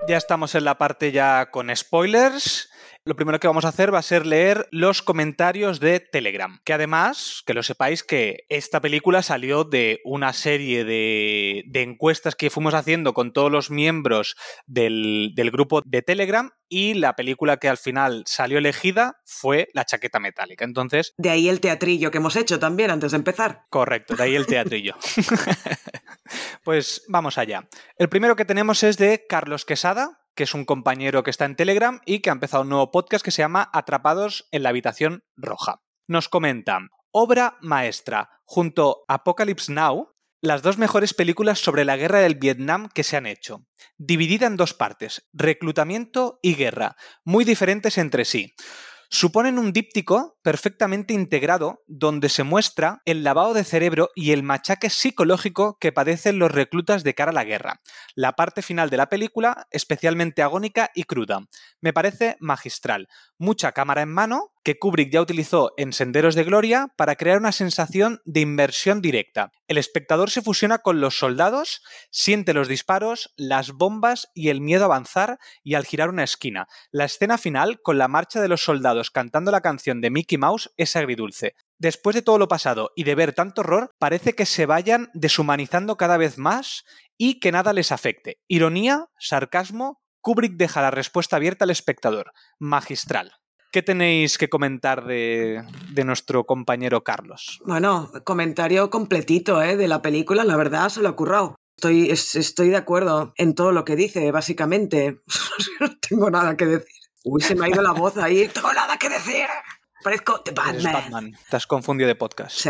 Ya estamos en la parte ya con spoilers. Lo primero que vamos a hacer va a ser leer los comentarios de Telegram. Que además, que lo sepáis que esta película salió de una serie de, encuestas que fuimos haciendo con todos los miembros del, del, grupo de Telegram y la película que al final salió elegida fue La chaqueta metálica. Entonces... De ahí el teatrillo que hemos hecho también antes de empezar. Correcto, de ahí el teatrillo. [LAUGHS] pues vamos allá. El primero que tenemos es de Carlos Quesada, que es un compañero que está en Telegram y que ha empezado un nuevo podcast que se llama Atrapados en la habitación roja. Nos comentan, obra maestra, junto a Apocalypse Now, las dos mejores películas sobre la guerra del Vietnam que se han hecho, dividida en dos partes, reclutamiento y guerra, muy diferentes entre sí suponen un díptico perfectamente integrado donde se muestra el lavado de cerebro y el machaque psicológico que padecen los reclutas de cara a la guerra. La parte final de la película, especialmente agónica y cruda. Me parece magistral. Mucha cámara en mano, que Kubrick ya utilizó en Senderos de Gloria para crear una sensación de inmersión directa. El espectador se fusiona con los soldados, siente los disparos, las bombas y el miedo a avanzar y al girar una esquina. La escena final, con la marcha de los soldados cantando la canción de Mickey Mouse, es agridulce. Después de todo lo pasado y de ver tanto horror, parece que se vayan deshumanizando cada vez más y que nada les afecte. Ironía, sarcasmo, Kubrick deja la respuesta abierta al espectador. Magistral. ¿Qué tenéis que comentar de, nuestro compañero Carlos? Bueno, comentario completito ¿eh? de la película, la verdad se lo ha currado. Estoy, estoy de acuerdo en todo lo que dice, básicamente. [LAUGHS] no tengo nada que decir. Uy, se me ha ido la voz ahí. [LAUGHS] tengo nada que decir. Parezco The Batman. Batman. Te has confundido de podcast. Sí.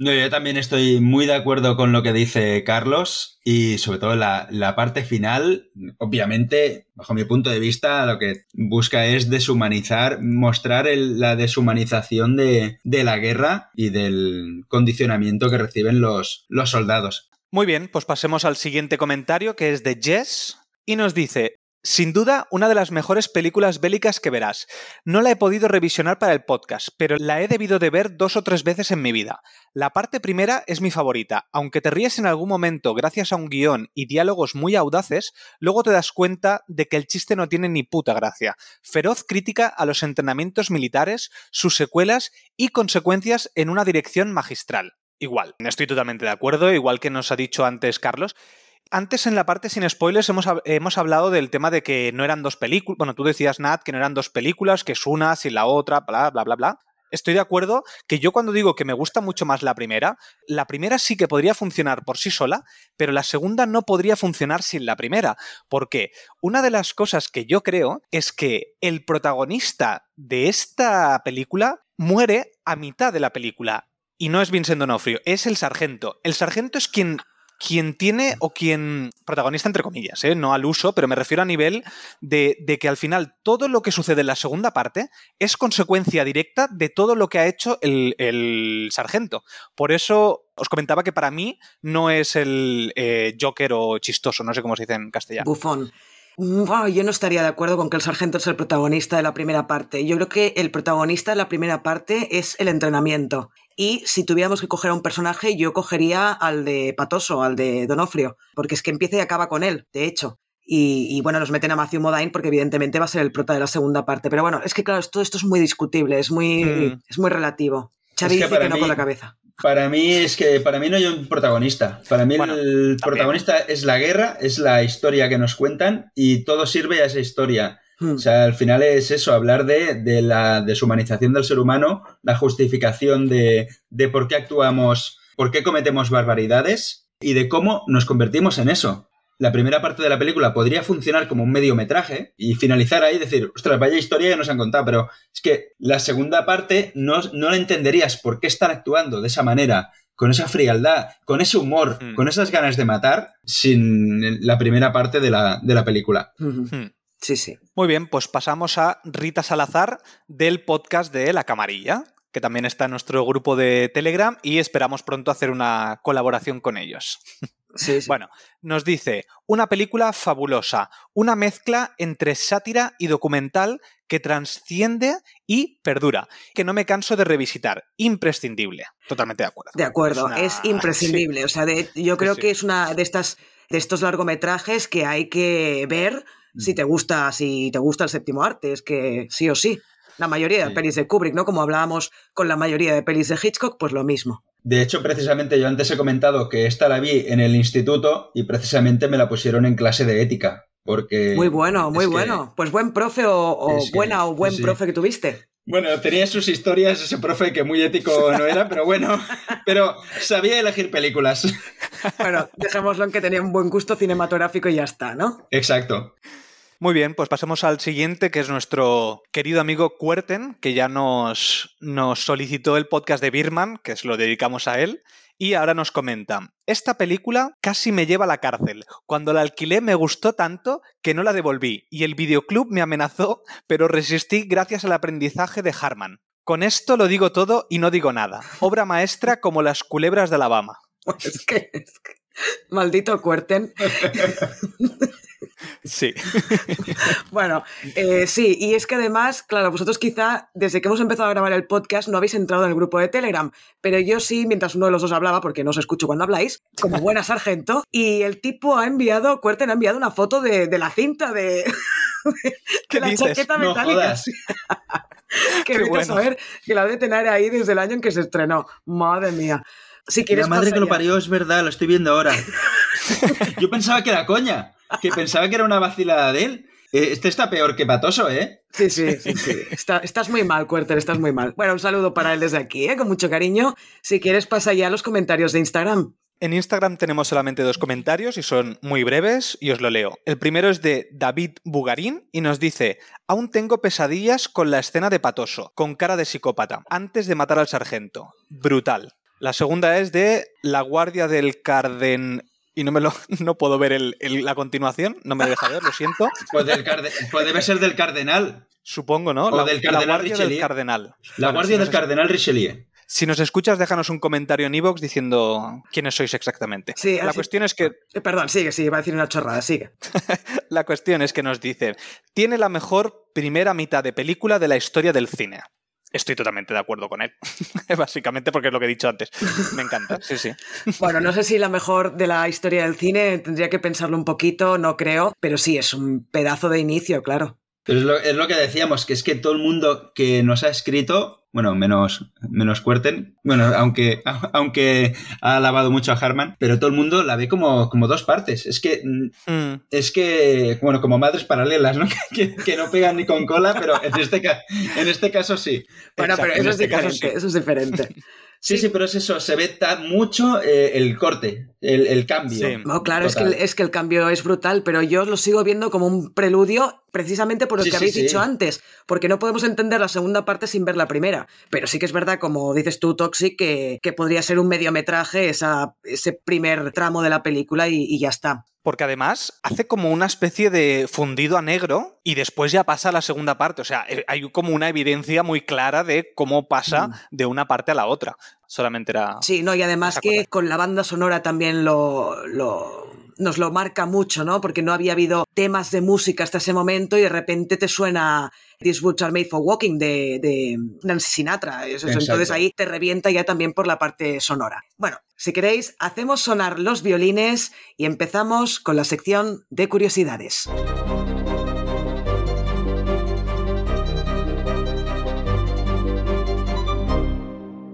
No, yo también estoy muy de acuerdo con lo que dice Carlos y sobre todo la, parte final, obviamente, bajo mi punto de vista, lo que busca es deshumanizar, mostrar la deshumanización de, la guerra y del condicionamiento que reciben los, los soldados. Muy bien, pues pasemos al siguiente comentario que es de Jess y nos dice, sin duda, una de las mejores películas bélicas que verás. No la he podido revisionar para el podcast, pero la he debido de ver dos o tres veces en mi vida. La parte primera es mi favorita, aunque te ríes en algún momento gracias a un guion y diálogos muy audaces, luego te das cuenta de que el chiste no tiene ni puta gracia. Feroz crítica a los entrenamientos militares, sus secuelas y consecuencias en una dirección magistral. Igual, estoy totalmente de acuerdo, igual que nos ha dicho antes Carlos, antes en la parte sin spoilers hemos, hemos, hablado del tema de que no eran dos películas. Bueno, tú decías, Nat, que no eran dos películas, que es una sin la otra, bla, bla, bla, bla. Estoy de acuerdo que yo cuando digo que me gusta mucho más la primera, la primera sí que podría funcionar por sí sola, pero la segunda no podría funcionar sin la primera. Porque una de las cosas que yo creo es que el protagonista de esta película muere a mitad de la película. Y no es Vincent D'Onofrio, es el sargento. El sargento es quien quien tiene o quien, protagonista entre comillas, ¿eh? no al uso, pero me refiero a nivel de, que al final todo lo que sucede en la segunda parte es consecuencia directa de todo lo que ha hecho el, sargento. Por eso os comentaba que para mí no es el eh, Joker o chistoso, no sé cómo se dice en castellano. Bufón. yo no estaría de acuerdo con que el sargento es el protagonista de la primera parte. Yo creo que el protagonista de la primera parte es el entrenamiento. Y si tuviéramos que coger a un personaje, yo cogería al de Patoso, al de Donofrio, porque es que empieza y acaba con él, de hecho. Y, bueno, nos meten a Matthew Modine porque evidentemente va a ser el prota de la segunda parte. Pero bueno, es que claro, todo esto es muy discutible, es muy, mm. es muy relativo. Xavi dice que no con la cabeza. Para mí es que para mí no hay un protagonista. Para mí el protagonista es la guerra, es la historia que nos cuentan y todo sirve a esa historia. Hmm. O sea, al final es eso, hablar de, la deshumanización del ser humano, la justificación de, de por qué actuamos, por qué cometemos barbaridades y de cómo nos convertimos en eso. la primera parte de la película podría funcionar como un mediometraje y finalizar ahí y decir, ostras, vaya historia que nos han contado, pero es que la segunda parte no, no la entenderías por qué están actuando de esa manera, con esa frialdad, con ese humor, Mm. con esas ganas de matar, sin la primera parte de la, de la película. Ujú. Hmm. Sí, sí. Muy bien, pues pasamos a Rita Salazar del podcast de La Camarilla, que también está en nuestro grupo de Telegram y esperamos pronto hacer una colaboración con ellos. Sí, sí. Bueno, nos dice, una película fabulosa, una mezcla entre sátira y documental que transciende y perdura, que no me canso de revisitar, imprescindible. Totalmente de acuerdo. De acuerdo, una- [LAUGHS] es, imprescindible. O sea, de- yo creo que es una de estas de estos largometrajes que hay que ver. Si te gusta, si te gusta el séptimo arte, es que sí o sí. La mayoría de Sí. pelis de Kubrick, ¿no? Como hablábamos con la mayoría de pelis de Hitchcock, pues lo mismo. De hecho, precisamente yo antes he comentado que esta la vi en el instituto y precisamente me la pusieron en clase de ética. Porque. Muy bueno, muy que- bueno. Pues buen profe o, o es que- buena o buen sí, profe que tuviste. Bueno, tenía sus historias ese profe que muy ético no era, pero bueno, [LAUGHS] pero sabía elegir películas. Bueno, dejémoslo en que tenía un buen gusto cinematográfico y ya está, ¿no? Exacto. Muy bien, pues pasemos al siguiente, que es nuestro querido amigo Cuerten, que ya nos, nos solicitó el podcast de Birman, que se lo dedicamos a él, y ahora nos comenta, esta película casi me lleva a la cárcel. Cuando la alquilé me gustó tanto que no la devolví, y el videoclub me amenazó, pero resistí gracias al aprendizaje de Harman. Con esto lo digo todo y no digo nada. Obra maestra como las culebras de Alabama. [LAUGHS] Es que, es que- Maldito Cuerten. [LAUGHS] Sí. Bueno, eh, sí, y es que además, claro, vosotros quizá desde que hemos empezado a grabar el podcast no habéis entrado en el grupo de Telegram, pero yo sí, mientras uno de los dos hablaba, porque no os escucho cuando habláis, como buena sargento, y el tipo ha enviado, Cuerten ha enviado una foto de, de la cinta de, de ¿Qué la dices? chaqueta No metálica. [LAUGHS] que Qué bueno. saber que la debe tener ahí desde el año en que se estrenó. Madre mía. Si quieres La madre que lo parió es verdad, lo estoy viendo ahora. [LAUGHS] Yo pensaba que era coña, que pensaba que era una vacilada de él. Eh, Este está peor que Patoso, ¿eh? Sí, sí, sí, sí. [LAUGHS] Está- estás muy mal, Cuerten, estás muy mal. Bueno, un saludo para él desde aquí, ¿eh? con mucho cariño. Si quieres, pasa ya a los comentarios de Instagram. En Instagram tenemos solamente dos comentarios y son muy breves y os lo leo. El primero es de David Bugarín y nos dice, aún tengo pesadillas con la escena de Patoso, con cara de psicópata, antes de matar al sargento. Brutal. La segunda es de La Guardia del Carden... Y no me lo [LAUGHS] no puedo ver el- el- la continuación, no me deja ver, lo siento. [LAUGHS] Pues, del carde- pues debe ser del cardenal. Supongo, ¿no? O la, del la Cardenal Guardia del Richelieu. Cardenal. La Bueno, guardia si del cardenal Richelieu. Si nos escuchas, déjanos un comentario en iVoox diciendo quiénes sois exactamente. Sí, la así- cuestión es que Eh, perdón, sigue, sigue, iba a decir una chorrada, sigue. [LAUGHS] La cuestión es que nos dice, tiene la mejor primera mitad de película de la historia del cine. Estoy totalmente de acuerdo con él. [LAUGHS] Básicamente porque es lo que he dicho antes. Me encanta, sí, sí. Bueno, no sé si la mejor de la historia del cine, tendría que pensarlo un poquito, no creo, pero sí, es un pedazo de inicio, claro. Pero es lo, es lo que decíamos, que es que todo el mundo que nos ha escrito, bueno, menos, menos Cuerten, bueno, aunque, [LAUGHS] aunque ha alabado mucho a Harman, pero todo el mundo la ve como, como dos partes. Es que, mm, Mm, es que, bueno, como madres paralelas, ¿no? [LAUGHS] Que, que no pegan ni con cola, pero en este, ca- en este caso sí. Bueno, Exacto, pero eso es este caso sí. eso es diferente. [LAUGHS] Sí, sí, pero es eso, se ve tan mucho eh, el corte, el, el cambio. Sí. No, claro, es que, el, es que el cambio es brutal, pero yo lo sigo viendo como un preludio precisamente por lo Sí, que habéis sí. dicho antes, porque no podemos entender la segunda parte sin ver la primera. Pero sí que es verdad, como dices tú, Toxic, que, que podría ser un mediometraje esa, ese primer tramo de la película y, y ya está. Porque además hace como una especie de fundido a negro y después ya pasa a la segunda parte. O sea, eh, hay como una evidencia muy clara de cómo pasa Mm. de una parte a la otra. Solamente era... Sí, no, y además que con la banda sonora también lo, lo- nos lo marca mucho, ¿no? Porque no había habido temas de música hasta ese momento y de repente te suena These Boots Are Made for Walking de, de Nancy Sinatra. Eso- entonces ahí te revienta ya también por la parte sonora. Bueno, si queréis, hacemos sonar los violines y empezamos con la sección de curiosidades.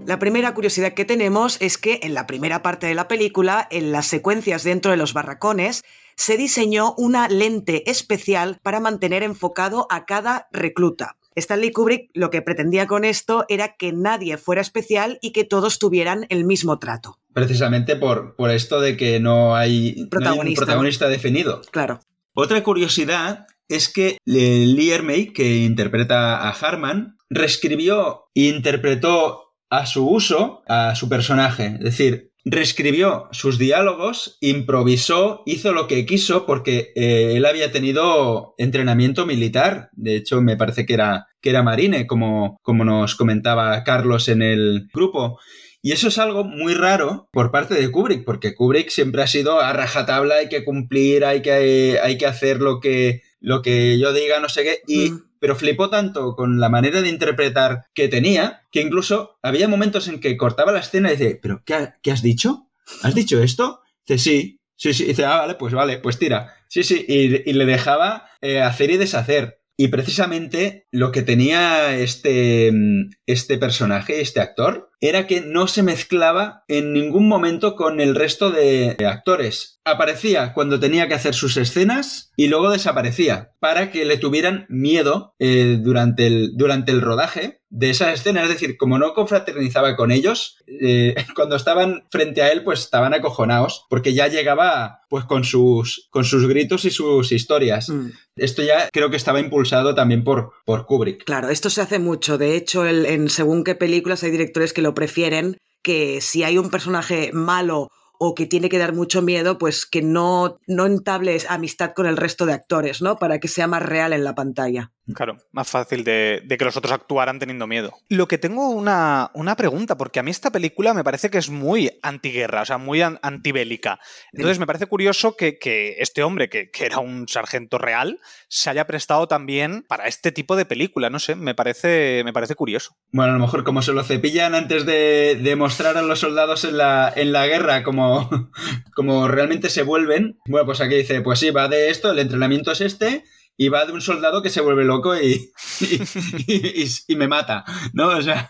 La primera curiosidad que tenemos es que en la primera parte de la película, en las secuencias dentro de los barracones, se diseñó una lente especial para mantener enfocado a cada recluta. Stanley Kubrick lo que pretendía con esto era que nadie fuera especial y que todos tuvieran el mismo trato. Precisamente por, por esto de que no hay, no hay un Protagonista. protagonista definido. Claro. Otra curiosidad es que eh, Lee Ermey, que interpreta a Harman, reescribió e interpretó a su uso a su personaje. Es decir, reescribió sus diálogos, improvisó, hizo lo que quiso porque eh, él había tenido entrenamiento militar. De hecho, me parece que era, que era marine, como, como nos comentaba Carlos en el grupo. Y eso es algo muy raro por parte de Kubrick, porque Kubrick siempre ha sido a rajatabla, hay que cumplir, hay que, hay que hacer lo que, lo que yo diga, no sé qué. Y, Mm. Pero flipó tanto con la manera de interpretar que tenía, que incluso había momentos en que cortaba la escena y dice, ¿pero qué, ha- qué has dicho? ¿Has dicho esto? Dice, sí, sí, sí. Y dice, ah, vale, pues vale, pues tira. Sí, sí. Y, y le dejaba eh, hacer y deshacer. Y precisamente lo que tenía este, mm, este personaje, este actor, era que no se mezclaba en ningún momento con el resto de actores. Aparecía cuando tenía que hacer sus escenas y luego desaparecía para que le tuvieran miedo eh, durante, el, durante el rodaje de esas escenas. Es decir, como no confraternizaba con ellos, eh, [LAUGHS] cuando estaban frente a él, pues estaban acojonados porque ya llegaba pues con sus, con sus gritos y sus historias. Mm. Esto ya creo que estaba impulsado también por, por Kubrick. Claro, esto se hace mucho. De hecho, el- en según qué películas hay directores que lo prefieren, que si hay un personaje malo o que tiene que dar mucho miedo, pues que no, no entables amistad con el resto de actores, ¿no? Para que sea más real en la pantalla. Claro, más fácil de, de que los otros actuaran teniendo miedo. Lo que tengo una, una pregunta, porque a mí esta película me parece que es muy antiguerra, o sea, muy an- antibélica. Entonces me parece curioso que, que este hombre, que, que era un sargento real, se haya prestado también para este tipo de película. No sé, me parece, me parece curioso. Bueno, a lo mejor como se lo cepillan antes de, de mostrar a los soldados en la, en la guerra como, [LAUGHS] como realmente se vuelven. Bueno, pues aquí dice, pues sí, va de esto, el entrenamiento es este, y va de un soldado que se vuelve loco y, [LAUGHS] y, me mata, ¿no? O sea,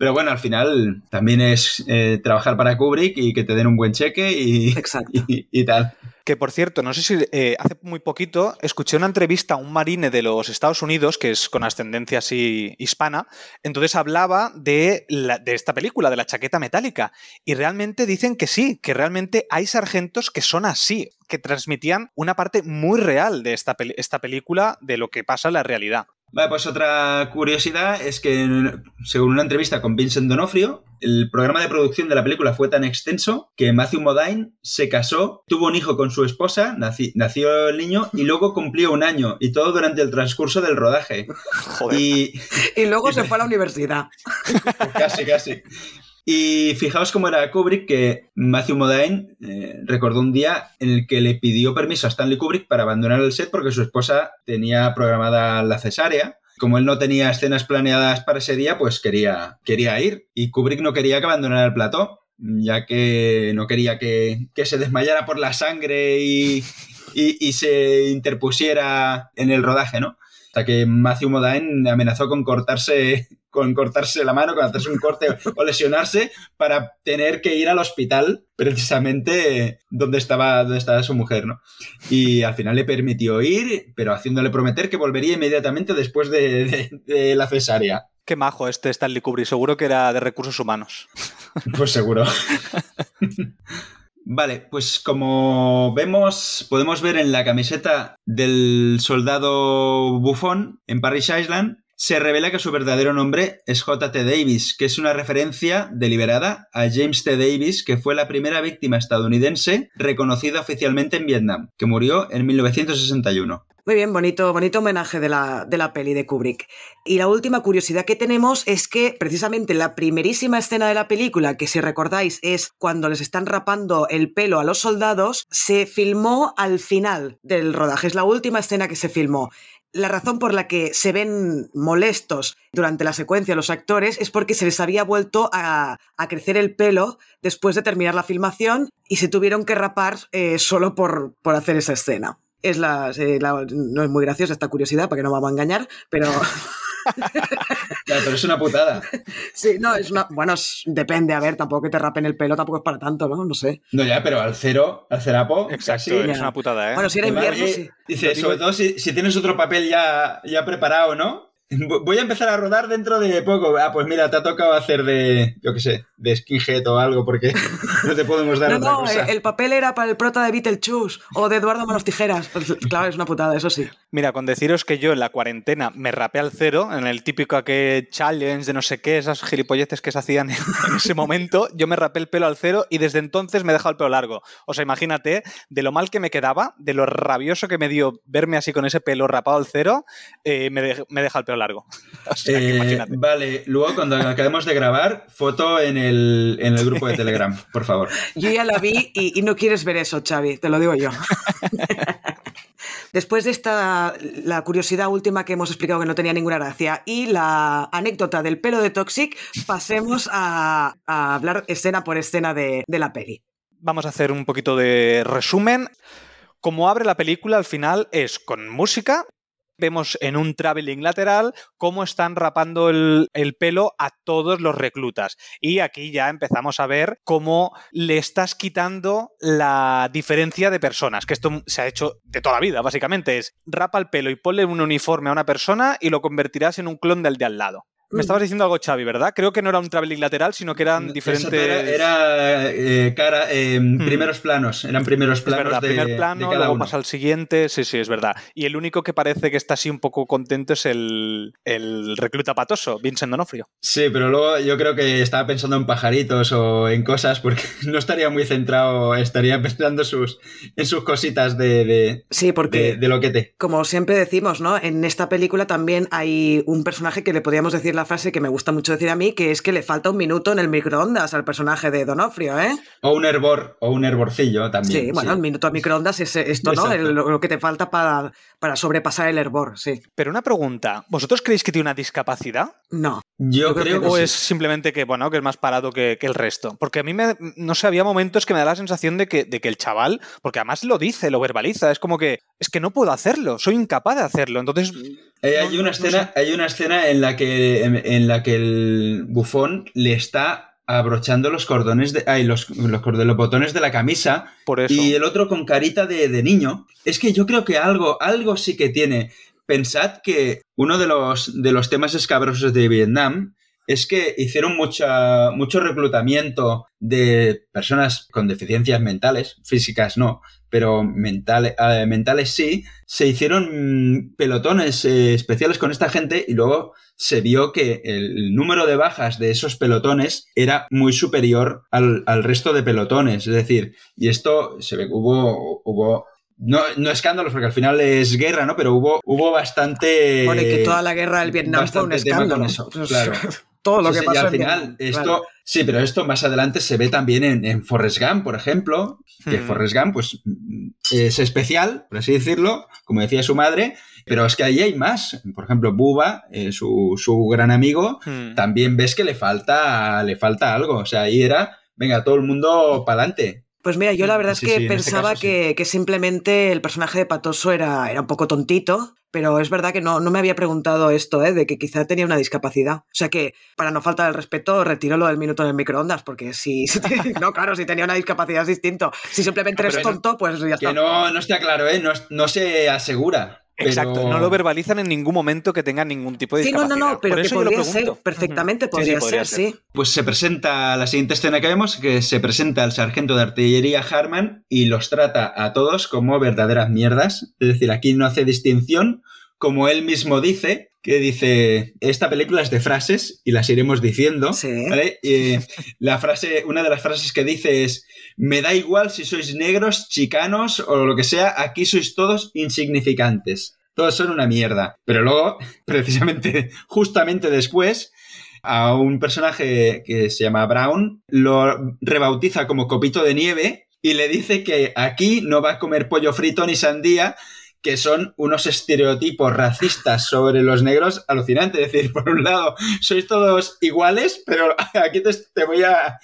pero bueno, al final también es eh, trabajar para Kubrick y que te den un buen cheque y, [LAUGHS] y, y tal. Que por cierto, no sé si eh, hace muy poquito escuché una entrevista a un marine de los Estados Unidos, que es con ascendencia así hispana, entonces hablaba de, la- de esta película, de la chaqueta metálica, y realmente dicen que sí, que realmente hay sargentos que son así, que transmitían una parte muy real de esta, esta película, de lo que pasa en la realidad. Vale, pues otra curiosidad es que, según una entrevista con Vincent Donofrio, el programa de producción de la película fue tan extenso que Matthew Modine se casó, tuvo un hijo con su esposa, naci- nació el niño y luego cumplió un año, y todo durante el transcurso del rodaje. Joder. Y Y luego se [LAUGHS] fue a la universidad. casi, casi. Y fijaos cómo era Kubrick, que Matthew Modine eh, recordó un día en el que le pidió permiso a Stanley Kubrick para abandonar el set porque su esposa tenía programada la cesárea. Como él no tenía escenas planeadas para ese día, pues quería, quería ir. Y Kubrick no quería que abandonara el plató, ya que no quería que, que se desmayara por la sangre y, y- y se interpusiera en el rodaje, ¿no? Hasta que Matthew Modine amenazó con cortarse, con cortarse la mano, con hacerse un corte [LAUGHS] o lesionarse para tener que ir al hospital precisamente donde estaba, donde estaba su mujer, ¿no? Y al final le permitió ir, pero haciéndole prometer que volvería inmediatamente después de, de- de la cesárea. Qué majo este Stanley Kubrick, seguro que era de recursos humanos. [LAUGHS] Pues seguro. [LAUGHS] Vale, pues como vemos, podemos ver en la camiseta del soldado bufón en Paris Island, se revela que su verdadero nombre es J.T. Davis, que es una referencia deliberada a James T. Davis, que fue la primera víctima estadounidense reconocida oficialmente en Vietnam, que murió en 1961. Muy bien, bonito, bonito homenaje de la, de la peli de Kubrick. Y la última curiosidad que tenemos es que precisamente la primerísima escena de la película, que si recordáis es cuando les están rapando el pelo a los soldados, se filmó al final del rodaje. Es la última escena que se filmó. La razón por la que se ven molestos durante la secuencia los actores es porque se les había vuelto a, crecer el pelo después de terminar la filmación y se tuvieron que rapar eh, solo por, por hacer esa escena. Es la, eh, no es muy graciosa esta curiosidad, para que no me vamos a engañar, pero [LAUGHS] [LAUGHS] Claro, pero es una putada. sí, no, es una. Bueno, es- depende, a ver, tampoco que te rapen el pelo, tampoco es para tanto, ¿no? No sé. No, ya, pero al cero, al cerapo. Exacto, casi. es ya. una putada, ¿eh? Bueno, si era invierno, oye, sí. Dice, sobre todo si, si tienes otro papel ya, ya preparado, ¿no? Voy a empezar a rodar dentro de poco. Ah, pues mira, te ha tocado hacer de, yo qué sé, de skinhead o algo, porque [LAUGHS] no te podemos dar No, otra no, cosa. el papel era para el prota de Beetlejuice o de Eduardo Manos Tijeras. Pues, claro, es una putada, eso sí. Mira, con deciros que yo en la cuarentena me rapé al cero, en el típico que challenge de no sé qué, esas gilipolleces que se hacían en [LAUGHS] ese momento, yo me rapé el pelo al cero y desde entonces me he dejado el pelo largo. O sea, imagínate, de lo mal que me quedaba, de lo rabioso que me dio verme así con ese pelo rapado al cero, eh, me, de- me he dejado el pelo largo. [LAUGHS] O sea, que Eh, imagínate. vale, luego cuando acabemos de grabar, foto en el, en el grupo de Telegram, [LAUGHS] por favor. Yo ya la vi y, y no quieres ver eso, Xavi, te lo digo yo. [LAUGHS] Después de esta, la curiosidad última que hemos explicado que no tenía ninguna gracia y la anécdota del pelo de Toxic, pasemos a, a hablar escena por escena de, de la peli. Vamos a hacer un poquito de resumen. Como abre la película, al final es con música. Vemos en un traveling lateral cómo están rapando el, el pelo a todos los reclutas. Y aquí ya empezamos a ver cómo le estás quitando la diferencia de personas, que esto se ha hecho de toda la vida, básicamente. Es rapa el pelo y ponle un uniforme a una persona y lo convertirás en un clon del de al lado. Me estabas diciendo algo, Xavi, ¿verdad? Creo que no era un traveling lateral, sino que eran diferentes... Eso Era, era, eh, cara, eh, primeros planos, eran primeros Es planos verdad, de, primer de plano, cada luego uno. pasa al siguiente, sí, sí, es verdad. Y el único que parece que está así un poco contento es el, el recluta patoso, Vincent Donofrio. Sí, pero luego yo creo que estaba pensando en pajaritos o en cosas porque [LAUGHS] no estaría muy centrado, estaría pensando sus, en sus cositas de, de, Sí, porque de, de loquete. como siempre decimos, ¿no? En esta película también hay un personaje que le podríamos decir la frase que me gusta mucho decir a mí, que es que le falta un minuto en el microondas al personaje de Donofrio, ¿eh? O un hervor, o un hervorcillo también. Sí, bueno, el minuto a microondas es esto, ¿no? El- lo, lo que te falta para, para sobrepasar el hervor, sí. Pero una pregunta, ¿vosotros creéis que tiene una discapacidad? No. Yo, Yo creo creo que que ¿O sí. es simplemente que, bueno, que es más parado que, que el resto? Porque a mí, me, no sé, había momentos que me da la sensación de que, de que el chaval, porque además lo dice, lo verbaliza, es como que, es que no puedo hacerlo, soy incapaz de hacerlo. Entonces, Eh, hay, no- una no sé. escena, hay una escena en la que en, en la que el bufón le está abrochando los cordones de. Ay, los, los, cordones- los botones de la camisa. por eso... Y el otro con carita de, de niño. Es que yo creo que algo, algo sí que tiene. Pensad que uno de los, de los temas escabrosos de Vietnam es que hicieron mucha, mucho reclutamiento de personas con deficiencias mentales, físicas no, pero mentales, eh, mentales sí. Se hicieron mm, pelotones eh, especiales con esta gente y luego se vio que el número de bajas de esos pelotones era muy superior al, al resto de pelotones. Es decir, y esto se ve que hubo, hubo no, no escándalos, porque al final es guerra, ¿no? Pero hubo, hubo bastante. Bueno, y que toda la guerra del Vietnam fue un escándalo. eso, Pues, claro. [LAUGHS] Todo lo Sí, que sí, pasó y al final, esto. claro. Sí, pero esto más adelante se ve también en, en Forrest Gump, por ejemplo. Que Hmm. Forrest Gump, pues, mm, es especial, por así decirlo, como decía su madre. Pero es que ahí hay más. Por ejemplo, Buba, eh, su, su gran amigo, Hmm. también ves que le falta, le falta algo. O sea, ahí era, venga, todo el mundo para adelante. Pues mira, yo la verdad Sí, es que sí, este pensaba sí. que, simplemente el personaje de Patoso era, era un poco tontito, pero es verdad que no, no me había preguntado esto, ¿eh? de que quizá tenía una discapacidad. O sea que, para no faltar el respeto, retiro lo del minuto en el microondas, porque si... [LAUGHS] no, claro, si tenía una discapacidad es distinto. Si simplemente No, eres tonto, pues ya está. Que no, no está claro, ¿eh? No, no se asegura. Exacto, pero- no lo verbalizan en ningún momento que tengan ningún tipo de Sí, no, no, no, pero Por que eso yo lo podría ser, perfectamente Ujú. Sí, sí, podría, podría ser, sí. Pues se presenta la siguiente escena que vemos, que se presenta al sargento de artillería Harman y los trata a todos como verdaderas mierdas. Es decir, aquí no hace distinción, como él mismo dice, que dice, esta película es de frases y las iremos diciendo. Sí. ¿vale? Y, la frase, una de las frases que dice es, me da igual si sois negros, chicanos o lo que sea, aquí sois todos insignificantes. Todos son una mierda. Pero luego, [LAUGHS] precisamente, justamente después, a un personaje que se llama Brown, lo rebautiza como copito de nieve y le dice que aquí no va a comer pollo frito ni sandía, que son unos estereotipos racistas sobre los negros alucinantes. Es decir, por un lado, sois todos iguales, pero [LAUGHS] aquí te, voy a...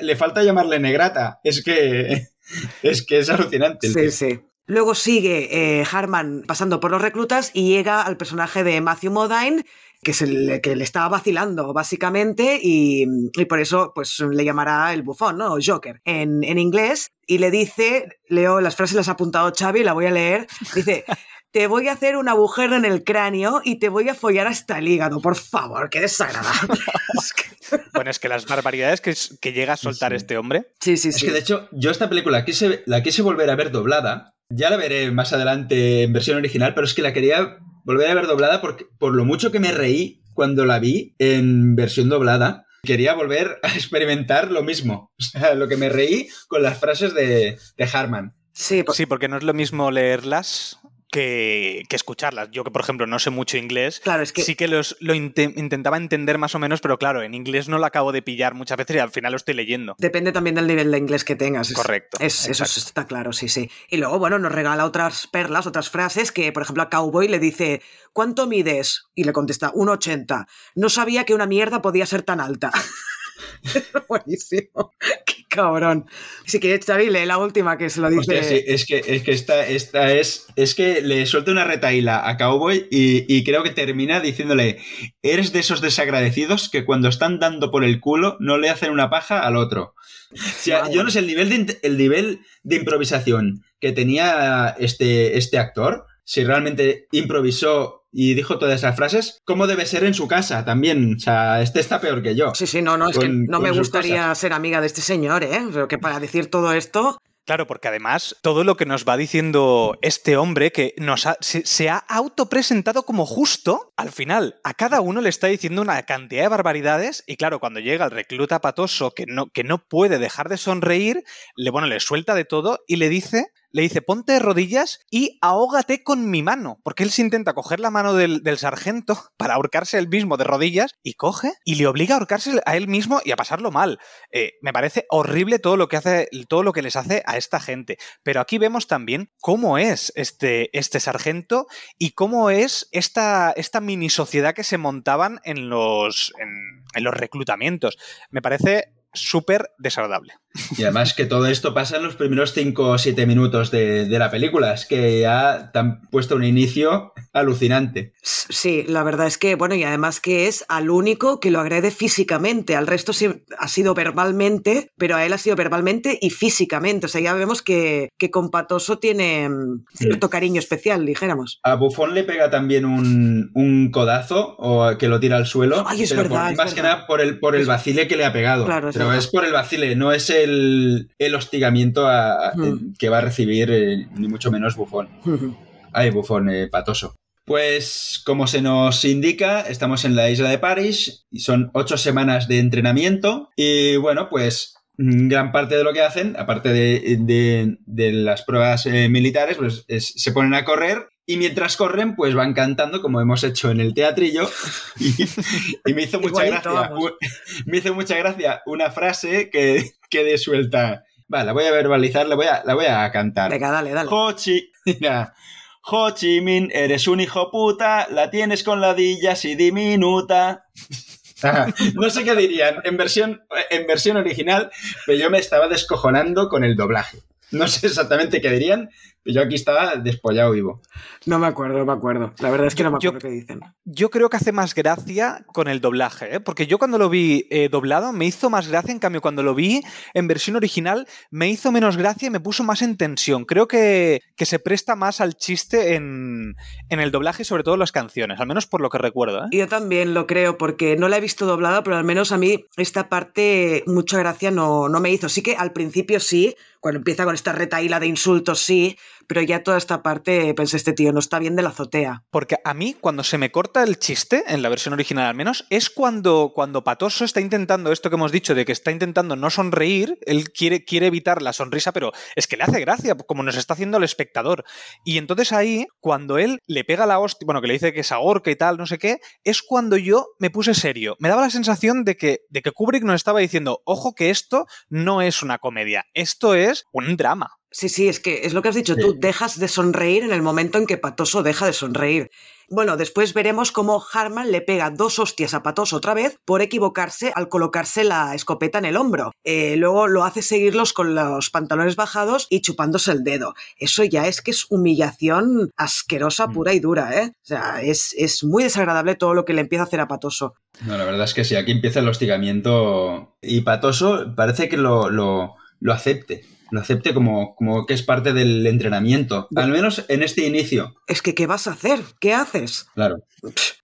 Le falta llamarle negrata. Es que [LAUGHS] es, que es alucinante. Sí, sí. Luego sigue eh, Harman pasando por los reclutas y llega al personaje de Matthew Modine, que, es le estaba vacilando, básicamente, y, y por eso pues, le llamará el bufón, ¿no? O Joker, en, en inglés, y le dice, leo las frases, las ha apuntado Xavi, la voy a leer, dice, [LAUGHS] te voy a hacer un agujero en el cráneo y te voy a follar hasta el hígado. Por favor, qué desagradable. [LAUGHS] Es Bueno, es que las barbaridades que, es- que llega a soltar Sí. este hombre. Sí, sí, Es sí. que de hecho, yo esta película quise, la quise volver a ver doblada. Ya la veré más adelante en versión original, pero es que la quería volver a ver doblada porque, por lo mucho que me reí cuando la vi en versión doblada. Quería volver a [LAUGHS] experimentar lo mismo. O sea, lo que me reí con las frases de, de Harman. Sí, por- Sí, porque no es lo mismo leerlas que, que escucharlas. Yo que, por ejemplo, no sé mucho inglés, claro, es que sí que los, lo inte- intentaba entender más o menos, pero claro, en inglés no lo acabo de pillar muchas veces y al final lo estoy leyendo. depende también del nivel de inglés que tengas. Correcto, Es, eso está claro, sí, sí. Y luego, bueno, nos regala otras perlas, otras frases que, por ejemplo, a Cowboy le dice, ¿cuánto mides? Y le contesta, 1,80. No sabía que una mierda podía ser tan alta. [LAUGHS] Buenísimo. [LAUGHS] Cabrón. Si quieres, Xavi, lee la última que se lo dice. Hostia, sí, es que, es que esta, esta es. Es que le suelta una retaíla a Cowboy y, y creo que termina diciéndole: Eres de esos desagradecidos que cuando están dando por el culo no le hacen una paja al otro. O sea, yo no sé el nivel de, el nivel de improvisación que tenía este, este actor, si realmente improvisó y dijo todas esas frases, ¿cómo debe ser en su casa también? O sea, este está peor que yo. Sí, sí, no, no, es que no me gustaría ser amiga de este señor, ¿eh? Pero que para decir todo esto, Claro, porque además todo lo que nos va diciendo este hombre que nos ha- se, se ha autopresentado como justo, al final a cada uno le está diciendo una cantidad de barbaridades y claro, cuando llega el recluta patoso que no, que no puede dejar de sonreír, le, bueno, le suelta de todo y le dice, le dice, ponte de rodillas y ahógate con mi mano, porque él se intenta coger la mano del, del sargento [LAUGHS] para ahorcarse él mismo de rodillas y coge y le obliga a ahorcarse a él mismo y a pasarlo mal. Eh, me parece horrible todo lo que hace, todo lo que les hace a esta gente. Pero aquí vemos también cómo es este, este sargento y cómo es esta, esta mini sociedad que se montaban en los, en, en los reclutamientos. Me parece súper desagradable. Y además que todo esto pasa en los primeros 5 o 7 minutos de, de la película. Es que ya te han puesto un inicio alucinante. sí, la verdad es que, bueno, y además que es al único que lo agrede físicamente. Al resto ha sido verbalmente, pero a él ha sido verbalmente y físicamente. O sea, ya vemos que, que con Patoso tiene mm, cierto cariño especial, dijéramos. A Buffon le pega también un, un codazo o que lo tira al suelo. Ay, es pero por- verdad, es más que nada por el, por el vacile que le ha pegado. Claro, es pero verdad. es por el vacile, no es el, el hostigamiento a- que va a recibir eh, ni mucho menos Buffon. Ay, Buffon, eh, patoso. Pues como se nos indica, estamos en la isla de París y son ocho semanas de entrenamiento y bueno, pues mm, gran parte de lo que hacen, aparte de, de- de las pruebas eh, militares, pues es- se ponen a correr y mientras corren, pues van cantando como hemos hecho en el teatrillo [LAUGHS] y, y me hizo mucha Igualito, gracia, vamos. [LAUGHS] me hizo mucha gracia una frase que, que de suelta. Va, la voy a verbalizar, la voy a, la voy a cantar. Venga, dale, dale. Ho Chi, mira, Ho Chi Minh, eres un hijo puta, la tienes con ladillas y diminuta. Ah, [LAUGHS] no sé qué dirían en versión, en versión original, pero yo me estaba descojonando con el doblaje. No sé exactamente qué dirían, yo aquí estaba despollado vivo. No me acuerdo, no me acuerdo. La verdad es que no me Yo- acuerdo qué dicen. Yo creo que hace más gracia con el doblaje, ¿eh? porque yo cuando lo vi eh, doblado me hizo más gracia, en cambio cuando lo vi en versión original me hizo menos gracia y me puso más en tensión. Creo que, que se presta más al chiste en, en el doblaje y sobre todo en las canciones, al menos por lo que recuerdo. ¿eh? Yo también lo creo, porque no la he visto doblada, pero al menos a mí esta parte mucha gracia no, no me hizo. Sí que al principio sí, cuando empieza con esta retaíla de insultos sí, pero ya toda esta parte pensé, este tío no está bien de la azotea. Porque a mí, cuando se me corta el chiste, en la versión original al menos, es cuando, cuando Patoso está intentando esto que hemos dicho, de que está intentando no sonreír, él quiere, quiere evitar la sonrisa, pero es que le hace gracia, como nos está haciendo el espectador. Y entonces ahí, cuando él le pega la hostia, bueno, que le dice que es agorca y tal, no sé qué, es cuando yo me puse serio. Me daba la sensación de que, de que Kubrick nos estaba diciendo, ojo que esto no es una comedia, esto es un drama. Sí, sí, es que es lo que has dicho Sí. tú, dejas de sonreír en el momento en que Patoso deja de sonreír. Bueno, después veremos cómo Harman le pega dos hostias a Patoso otra vez por equivocarse al colocarse la escopeta en el hombro. Eh, luego lo hace seguirlos con los pantalones bajados y chupándose el dedo. Eso ya es que es humillación asquerosa, Mm. pura y dura, ¿eh? O sea, es, es muy desagradable todo lo que le empieza a hacer a Patoso. No, la verdad es que sí, aquí empieza el hostigamiento y Patoso parece que lo, lo, lo acepte lo acepte como, como que es parte del entrenamiento, al menos en este inicio. Es que, ¿qué vas a hacer? ¿Qué haces? Claro.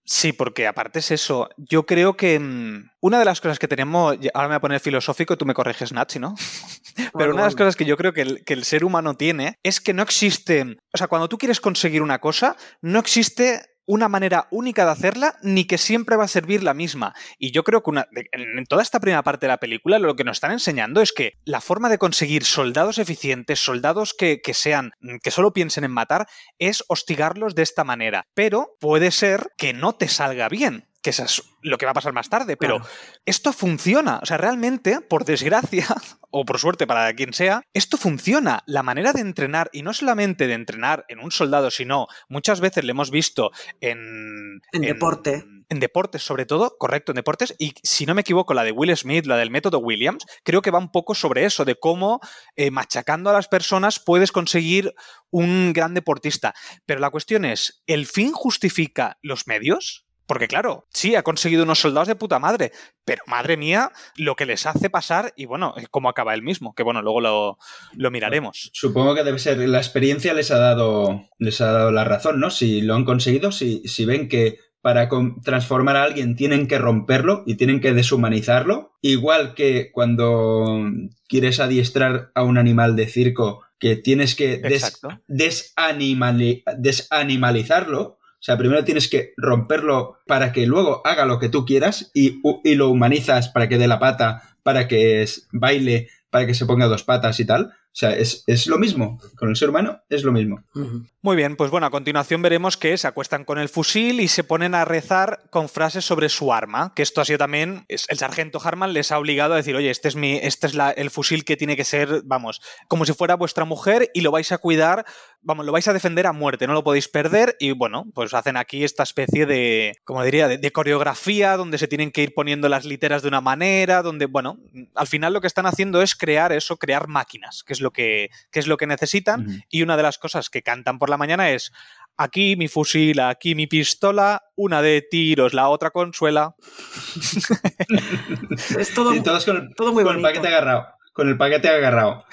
Sí, porque aparte es eso. Yo creo que mm, una de las cosas que tenemos, ahora me voy a poner filosófico y tú me corriges, Nachi, ¿no? [LAUGHS] Pero una de las cosas que yo creo que el, que el ser humano tiene es que no existe, o sea, cuando tú quieres conseguir una cosa, no existe una manera única de hacerla ni que siempre va a servir la misma. Y yo creo que en toda esta primera parte de la película lo que nos están enseñando es que la forma de conseguir soldados eficientes, soldados que, que sean, que solo piensen en matar, es hostigarlos de esta manera. Pero puede ser que no te salga bien que eso es lo que va a pasar más tarde, pero esto funciona. O sea, realmente, por [LAUGHS] desgracia, o por suerte para quien sea, esto funciona. La manera de entrenar, y no solamente de entrenar en un soldado, sino muchas veces lo hemos visto en... En, deporte. En deportes, sobre todo, correcto, en deportes. Y si no me equivoco, la de Will Smith, la del método Williams, creo que va un poco sobre eso, de cómo eh, machacando a las personas puedes conseguir un gran deportista. Pero la cuestión es, ¿el fin justifica los medios? Porque claro, sí, ha conseguido unos soldados de puta madre, pero madre mía, lo que les hace pasar y bueno, cómo acaba él mismo, que bueno, luego lo, miraremos. Supongo que debe ser, la experiencia les ha dado, les ha dado la razón, ¿no? Si lo han conseguido, si, si ven que para transformar a alguien tienen que romperlo y tienen que deshumanizarlo, igual que cuando quieres adiestrar a un animal de circo, que tienes que desanimalizarlo, o sea, primero tienes que romperlo para que luego haga lo que tú quieras y, y lo humanizas para que dé la pata, para que baile, para que se ponga dos patas y tal. O sea, es, lo mismo. Con el ser humano es lo mismo. Muy bien, pues bueno, a continuación veremos que se acuestan con el fusil y se ponen a rezar con frases sobre su arma. Que esto ha sido también. El sargento Harman les ha obligado a decir, oye, este es mi, este es el fusil que tiene que ser, vamos, como si fuera vuestra mujer y lo vais a cuidar, vamos, lo vais a defender a muerte, no lo podéis perder. Y bueno, pues hacen aquí esta especie de, como diría, de, coreografía donde se tienen que ir poniendo las literas de una manera, donde, bueno, al final lo que están haciendo es crear eso, crear máquinas, que es lo que, es lo que necesitan. Y una de las cosas que cantan por la mañana es aquí mi fusil, aquí mi pistola, una de tiros, la otra consuela. [LAUGHS] es todo, todo muy con el paquete agarrado. Con el paquete agarrado.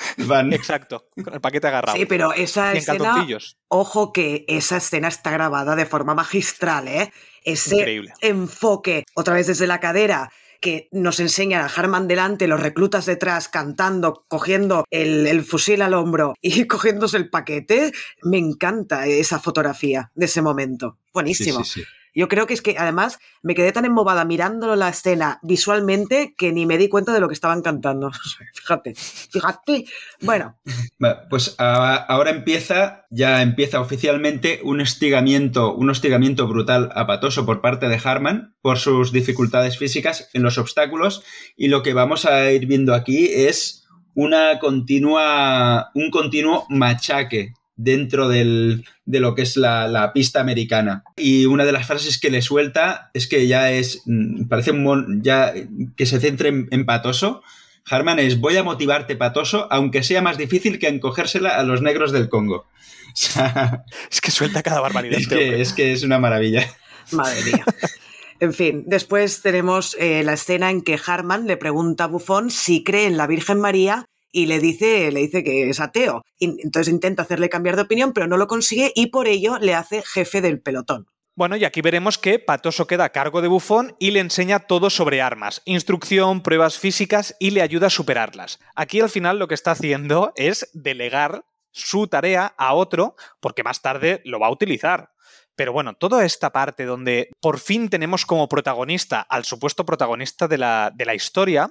Exacto, con el paquete agarrado. Sí, pero esa escena. Ojo que esa escena está grabada de forma magistral, ¿eh? Ese enfoque, otra vez desde la cadera, que nos enseñan a Harman delante, los reclutas detrás, cantando, cogiendo el, fusil al hombro y [LAUGHS] cogiéndose el paquete. Me encanta esa fotografía de ese momento. Buenísimo. Yo creo que es que además me quedé tan embobada mirándolo la escena visualmente que ni me di cuenta de lo que estaban cantando. [LAUGHS] fíjate, fíjate. Bueno. [LAUGHS] Pues ahora empieza, ya empieza oficialmente un hostigamiento, un hostigamiento brutal a Patoso por parte de Harman por sus dificultades físicas en los obstáculos y lo que vamos a ir viendo aquí es una continua, un continuo machaque dentro del, de lo que es la, pista americana. Y una de las frases que le suelta es que ya es, mm, parece un ya que se centre en, Patoso. Harman es, voy a motivarte, Patoso, aunque sea más difícil que encogérsela a los negros del Congo. [LAUGHS] es que suelta cada barbaridad. Es que, es que es una maravilla. Madre mía. En fin, después tenemos eh, la escena en que Harman le pregunta a Buffon si cree en la Virgen María y le dice, le dice que es ateo. entonces intenta hacerle cambiar de opinión, pero no lo consigue y por ello le hace jefe del pelotón. Bueno, y aquí veremos que Patoso queda a cargo de Bufón y le enseña todo sobre armas, instrucción, pruebas físicas y le ayuda a superarlas. Aquí al final lo que está haciendo es delegar su tarea a otro porque más tarde lo va a utilizar. Pero bueno, toda esta parte donde por fin tenemos como protagonista al supuesto protagonista de la, de la historia,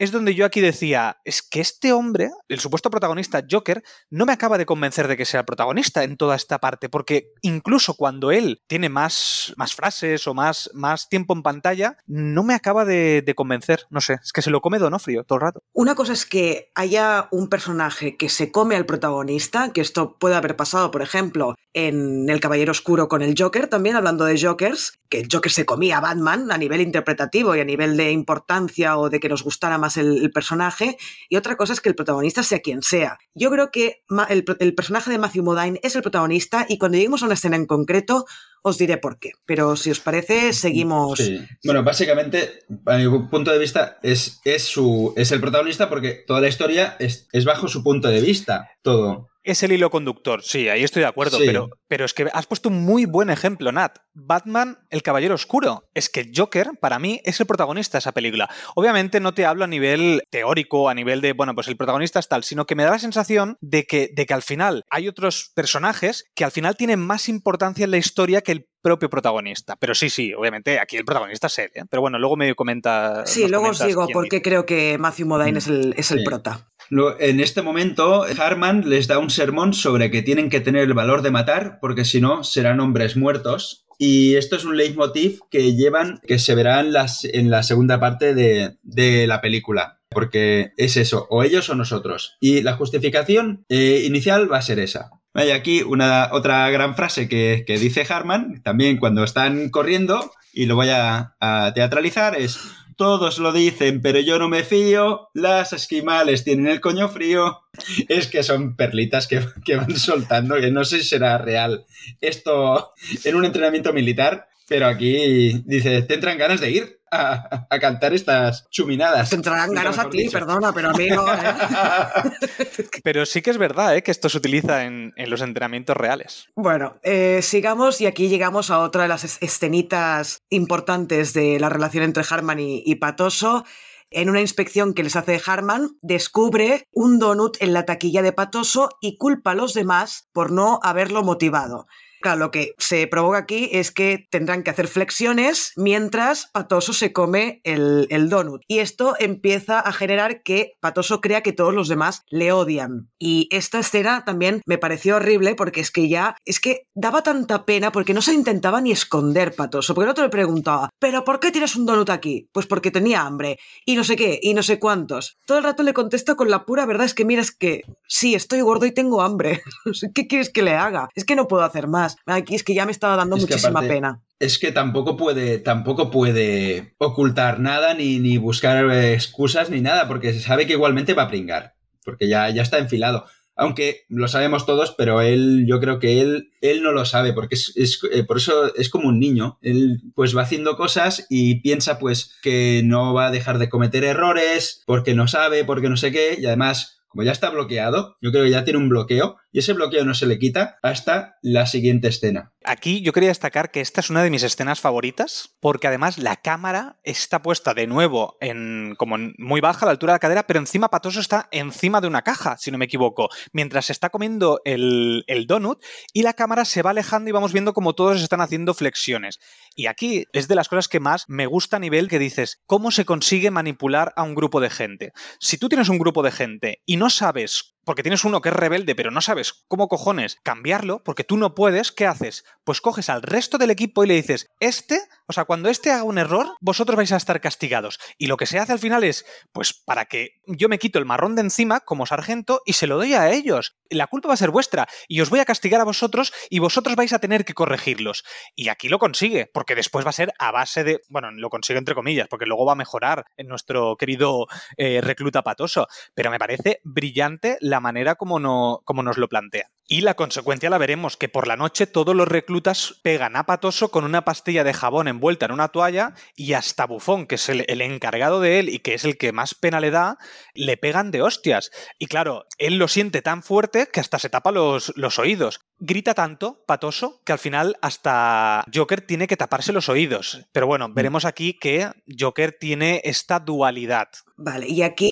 es donde yo aquí decía, es que este hombre, el supuesto protagonista Joker, no me acaba de convencer de que sea el protagonista en toda esta parte, porque incluso cuando él tiene más, más frases o más, más tiempo en pantalla, no me acaba de, convencer, no sé, es que se lo come Donofrio todo el rato. Una cosa es que haya un personaje que se come al protagonista, que esto puede haber pasado, por ejemplo, en El Caballero Oscuro con el Joker, también hablando de Jokers, que el Joker se comía a Batman a nivel interpretativo y a nivel de importancia o de que nos gustara más el, personaje. Y otra cosa es que el protagonista sea quien sea. Yo creo que el, personaje de Matthew Modine es el protagonista y cuando lleguemos a una escena en concreto, os diré por qué. Pero si os parece, seguimos. Bueno, básicamente, a mi punto de vista, es, es, su, es el protagonista porque toda la historia es, es bajo su punto de vista. Todo. Es el hilo conductor, sí, ahí estoy de acuerdo, pero, pero es que has puesto un muy buen ejemplo, Nat. Batman, el Caballero Oscuro. Es que Joker, para mí, es el protagonista de esa película. Obviamente no te hablo a nivel teórico, a nivel de, bueno, pues el protagonista es tal, sino que me da la sensación de que, de que al final hay otros personajes que al final tienen más importancia en la historia que el propio protagonista. Pero sí, sí, obviamente aquí el protagonista es él, ¿eh? Pero bueno, luego me comenta. Sí, luego os digo porque creo que Matthew Modine es el, es el prota. En este momento, Harman les da un sermón sobre que tienen que tener el valor de matar, porque si no, serán hombres muertos. Y esto es un leitmotiv que llevan, que se verá en, las, en la segunda parte de, de la película. Porque es eso, o ellos o nosotros. Y la justificación eh, inicial va a ser esa. Hay aquí una otra gran frase que, que dice Harman, también cuando están corriendo, y lo voy a, a teatralizar, es todos lo dicen, pero yo no me fío. Las esquimales tienen el coño frío. Es que son perlitas que, van soltando, que no sé si será real esto en un entrenamiento militar, pero aquí dice, ¿te entran ganas de ir? A, cantar estas chuminadas. Te entrarán ganas a ti, perdona, pero a mí no. ¿eh? [LAUGHS] pero sí que es verdad ¿eh? que esto se utiliza en, los entrenamientos reales. Bueno, eh, sigamos y aquí llegamos a otra de las escenitas importantes de la relación entre Harman y, y Patoso. En una inspección que les hace Harman, descubre un donut en la taquilla de Patoso y culpa a los demás por no haberlo motivado. Claro, lo que se provoca aquí es que tendrán que hacer flexiones mientras Patoso se come el, donut. Y esto empieza a generar que Patoso crea que todos los demás le odian. Y esta escena también me pareció horrible porque es que ya, es que daba tanta pena porque no se intentaba ni esconder Patoso. Porque el otro le preguntaba, ¿pero por qué tienes un donut aquí? Pues porque tenía hambre. Y no sé qué, y no sé cuántos. Todo el rato le contesta con la pura verdad, es que mira, es que sí, estoy gordo y tengo hambre. [LAUGHS] ¿Qué quieres que le haga? Es que no puedo hacer más. Aquí es que ya me estaba dando muchísima pena. Es que tampoco puede, tampoco puede ocultar nada, ni, ni buscar excusas, ni nada, porque se sabe que igualmente va a pringar. Porque ya, ya está enfilado aunque lo sabemos todos, pero él, yo creo que él, él no lo sabe, porque es, eh, por eso es como un niño. Él pues va haciendo cosas y piensa pues que no va a dejar de cometer errores, porque no sabe, porque no sé qué, y además como ya está bloqueado, yo creo que ya tiene un bloqueo y ese bloqueo no se le quita hasta la siguiente escena. Aquí yo quería destacar que esta es una de mis escenas favoritas porque además la cámara está puesta de nuevo en como muy baja a la altura de la cadera, pero encima Patoso está encima de una caja, si no me equivoco, mientras se está comiendo el, el donut y la cámara se va alejando y vamos viendo como todos están haciendo flexiones. Y aquí es de las cosas que más me gusta a nivel que dices, ¿cómo se consigue manipular a un grupo de gente? Si tú tienes un grupo de gente y no sabes porque tienes uno que es rebelde, pero no sabes cómo cojones cambiarlo, porque tú no puedes, ¿qué haces? Pues coges al resto del equipo y le dices, este, o sea, cuando este haga un error, vosotros vais a estar castigados. Y lo que se hace al final es, pues para que yo me quito el marrón de encima como sargento y se lo doy a ellos. La culpa va a ser vuestra y os voy a castigar a vosotros y vosotros vais a tener que corregirlos. Y aquí lo consigue, porque después va a ser a base de, bueno, lo consigue entre comillas, porque luego va a mejorar en nuestro querido eh, recluta patoso. Pero me parece brillante la manera como, no, como nos lo plantea. Y la consecuencia la veremos, que por la noche todos los reclutas pegan a Patoso con una pastilla de jabón envuelta en una toalla y hasta Bufón, que es el, encargado de él y que es el que más pena le da, le pegan de hostias. Y claro, él lo siente tan fuerte que hasta se tapa los, los oídos. Grita tanto, Patoso, que al final hasta Joker tiene que taparse los oídos. Pero bueno, mm. veremos aquí que Joker tiene esta dualidad. Vale, y aquí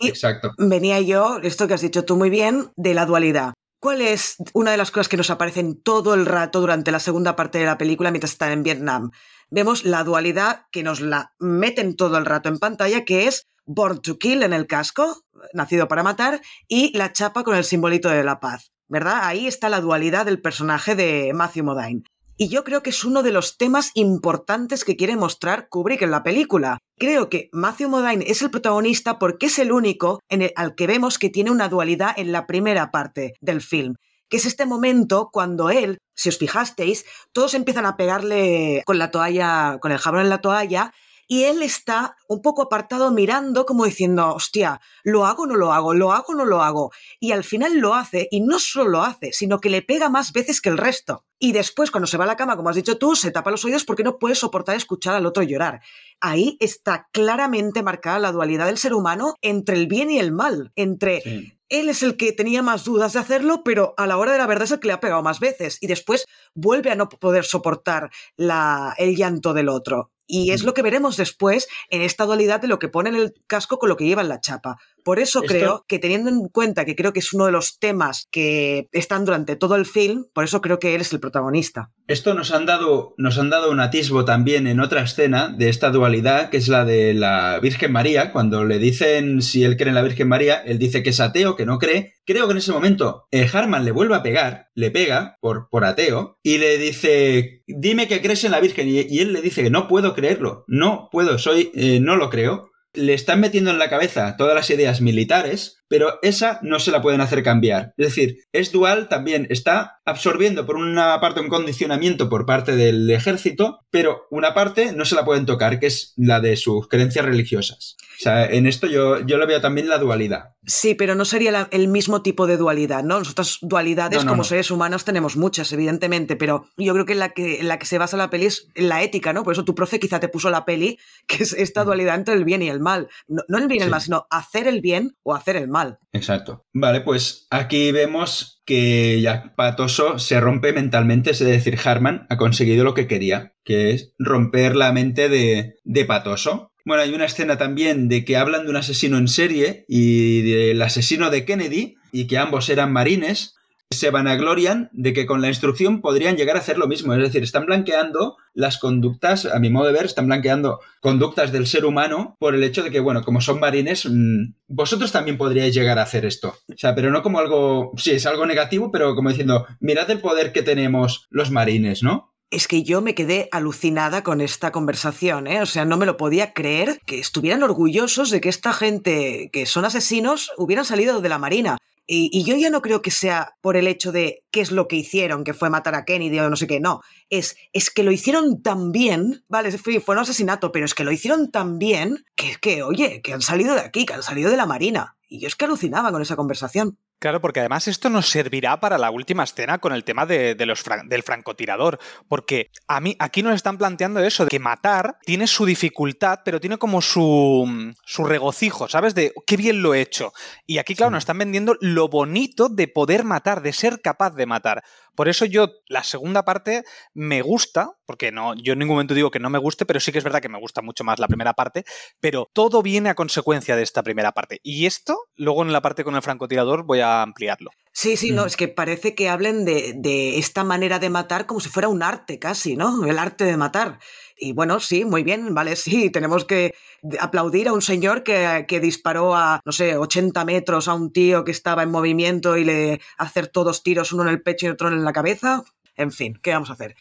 venía yo, esto que has dicho tú muy bien, de la dualidad. ¿Cuál es una de las cosas que nos aparecen todo el rato durante la segunda parte de la película mientras están en Vietnam? Vemos la dualidad que nos la meten todo el rato en pantalla, que es Born to Kill en el casco, nacido para matar, y la chapa con el simbolito de la paz. ¿Verdad? Ahí está la dualidad del personaje de Matthew Modine. Y yo creo que es uno de los temas importantes que quiere mostrar Kubrick en la película. Creo que Matthew Modine es el protagonista porque es el único en el, al que vemos que tiene una dualidad en la primera parte del film. que es este momento cuando él, si os fijasteis, todos empiezan a pegarle con la toalla, con el jabón en la toalla, y él está un poco apartado mirando como diciendo, hostia, ¿lo hago o no lo hago? ¿Lo hago o no lo hago? Y al final lo hace, y no solo lo hace, sino que le pega más veces que el resto. Y después, cuando se va a la cama, como has dicho tú, se tapa los oídos porque no puede soportar escuchar al otro llorar. Ahí está claramente marcada la dualidad del ser humano entre el bien y el mal, entre él es el que tenía más dudas de hacerlo, pero a la hora de la verdad es el que le ha pegado más veces y después vuelve a no poder soportar la, el llanto del otro. Y es lo que veremos después en esta dualidad de lo que pone en el casco con lo que lleva en la chapa. Por eso creo que teniendo en cuenta que creo que es uno de los temas que están durante todo el film, por eso creo que él es el protagonista. Esto nos han dado, nos han dado un atisbo también en otra escena de esta dualidad, que es la de la Virgen María, cuando le dicen si él cree en la Virgen María, él dice que es ateo, que no cree. Creo que en ese momento eh, Harman le vuelve a pegar, le pega por, por ateo, y le dice, dime que crees en la Virgen, y, él le dice que no puedo creerlo, no puedo, soy, eh, no lo creo le están metiendo en la cabeza todas las ideas militares, pero esa no se la pueden hacer cambiar. Es decir, es dual también, está absorbiendo por una parte un condicionamiento por parte del ejército, pero una parte no se la pueden tocar, que es la de sus creencias religiosas. O sea, en esto yo, yo lo veo también la dualidad. Sí, pero no sería el mismo tipo de dualidad, ¿no? Nosotras dualidades como seres humanos tenemos muchas, evidentemente, pero yo creo que en la que, en la que se basa la peli es la ética, ¿no? Por eso tu profe quizá te puso la peli, que es esta dualidad entre el bien y el mal. No, el bien y el mal, sino hacer el bien o hacer el mal. Exacto. Vale, pues aquí vemos que ya Patoso se rompe mentalmente, es decir, Harman ha conseguido lo que quería, que es romper la mente de, de Patoso bueno, hay una escena también de que hablan de un asesino en serie y del asesino de Kennedy y que ambos eran marines. Se vanaglorian de que con la instrucción podrían llegar a hacer lo mismo. Es decir, están blanqueando las conductas, a mi modo de ver, están blanqueando conductas del ser humano por el hecho de que, bueno, como son marines, mm, vosotros también podríais llegar a hacer esto. O sea, pero no como algo, sí, es algo negativo, pero como diciendo, mirad el poder que tenemos los marines, ¿no? Es que yo me quedé alucinada con esta conversación, ¿eh? O sea, no me lo podía creer que estuvieran orgullosos de que esta gente que son asesinos hubieran salido de la Marina. Y, yo ya no creo que sea por el hecho de qué es lo que hicieron, que fue matar a Kennedy o no sé qué, no. Es, es que lo hicieron tan bien, vale, fue, fue un asesinato, pero es que lo hicieron tan bien que, que, oye, que han salido de aquí, que han salido de la Marina. Y yo es que alucinaba con esa conversación. Claro, porque además esto nos servirá para la última escena con el tema de, los del francotirador. Porque a mí aquí nos están planteando eso, de que matar tiene su dificultad, pero tiene como su, su regocijo, ¿sabes? De qué bien lo he hecho. Y aquí, claro, nos están vendiendo lo bonito de poder matar, de ser capaz de matar. Por eso yo, la segunda parte me gusta, porque no, yo en ningún momento digo que no me guste, pero sí que es verdad que me gusta mucho más la primera parte, pero todo viene a consecuencia de esta primera parte. Y esto, luego en la parte con el francotirador, voy a ampliarlo. Sí, sí, no, es que parece que hablen de, de, esta manera de matar como si fuera un arte casi, ¿no? El arte de matar. Y bueno, sí, muy bien, vale, sí, tenemos que aplaudir a un señor que, que, disparó a, no sé, 80 metros a un tío que estaba en movimiento y le hacer todos tiros, uno en el pecho y otro en la cabeza. En fin, ¿qué vamos a hacer?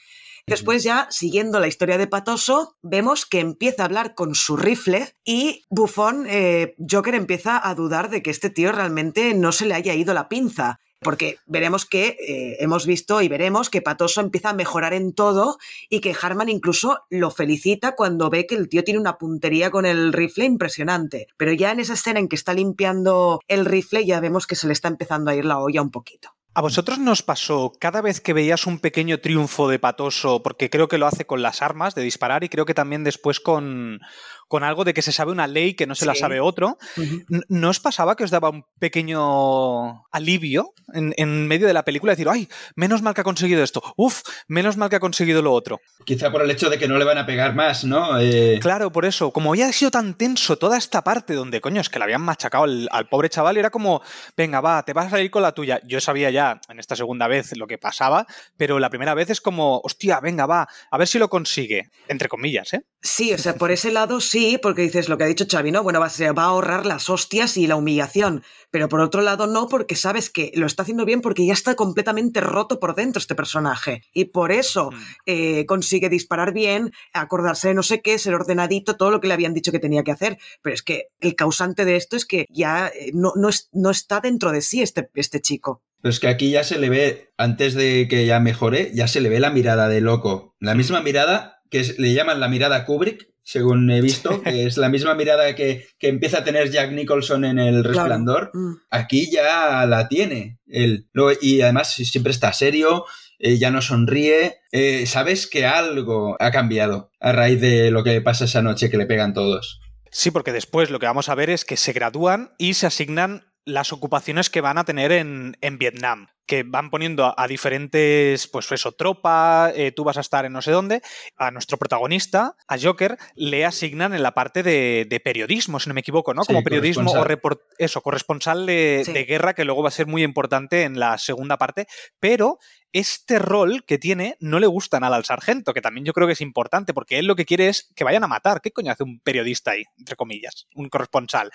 Después ya, siguiendo la historia de Patoso, vemos que empieza a hablar con su rifle y Buffon, eh, Joker empieza a dudar de que este tío realmente no se le haya ido la pinza. Porque veremos que eh, hemos visto y veremos que Patoso empieza a mejorar en todo y que Harman incluso lo felicita cuando ve que el tío tiene una puntería con el rifle impresionante. Pero ya en esa escena en que está limpiando el rifle ya vemos que se le está empezando a ir la olla un poquito. ¿A vosotros nos pasó cada vez que veías un pequeño triunfo de Patoso, porque creo que lo hace con las armas de disparar y creo que también después con, con algo de que se sabe una ley que no se la sabe otro, ¿no os pasaba que os daba un pequeño alivio en, medio de la película? Decir, ay, menos mal que ha conseguido esto, uf, menos mal que ha conseguido lo otro. Quizá por el hecho de que no le van a pegar más, ¿no? Eh, claro, por eso, como había sido tan tenso toda esta parte donde, coño, es que le habían machacado al, al pobre chaval y era como, venga, va, te vas a salir con la tuya. Yo sabía ya en esta segunda vez lo que pasaba, pero la primera vez es como, hostia, venga, va, a ver si lo consigue, entre comillas, ¿eh? Sí, o sea, por ese lado sí, porque dices lo que ha dicho Xavi, ¿no? Bueno, va, se va a ahorrar las hostias y la humillación, pero por otro lado no, porque sabes que lo está haciendo bien porque ya está completamente roto por dentro este personaje, y por eso mm. eh, consigue disparar bien, acordarse de no sé qué, ser ordenadito, todo lo que le habían dicho que tenía que hacer, pero es que el causante de esto es que ya eh, no, no, no está dentro de sí este, este chico. Pero es que aquí ya se le ve, antes de que ya mejore, ya se le ve la mirada de loco. La misma mirada que es- le llaman la mirada Kubrick, según he visto, que es la misma mirada que, que empieza a tener Jack Nicholson en El Resplandor. Mm. Aquí ya la tiene él. Y además siempre está serio, eh, ya no sonríe. Eh, Sabes que algo ha cambiado a raíz de lo que pasa esa noche que le pegan todos. Sí, porque después lo que vamos a ver es que se gradúan y se asignan las ocupaciones que van a tener en, en Vietnam, que van poniendo a, a diferentes, pues eso, tropa, eh, tú vas a estar en no sé dónde, a nuestro protagonista, a Joker, le asignan en la parte de, de periodismo, si no me equivoco, ¿no? Sí, Como periodismo o corresponsal. report- eso, corresponsal de, Sí. de guerra, que luego va a ser muy importante en la segunda parte, pero este rol que tiene no le gusta nada al sargento, que también yo creo que es importante, porque él lo que quiere es que vayan a matar. ¿Qué coño hace un periodista ahí, entre comillas? Un corresponsal.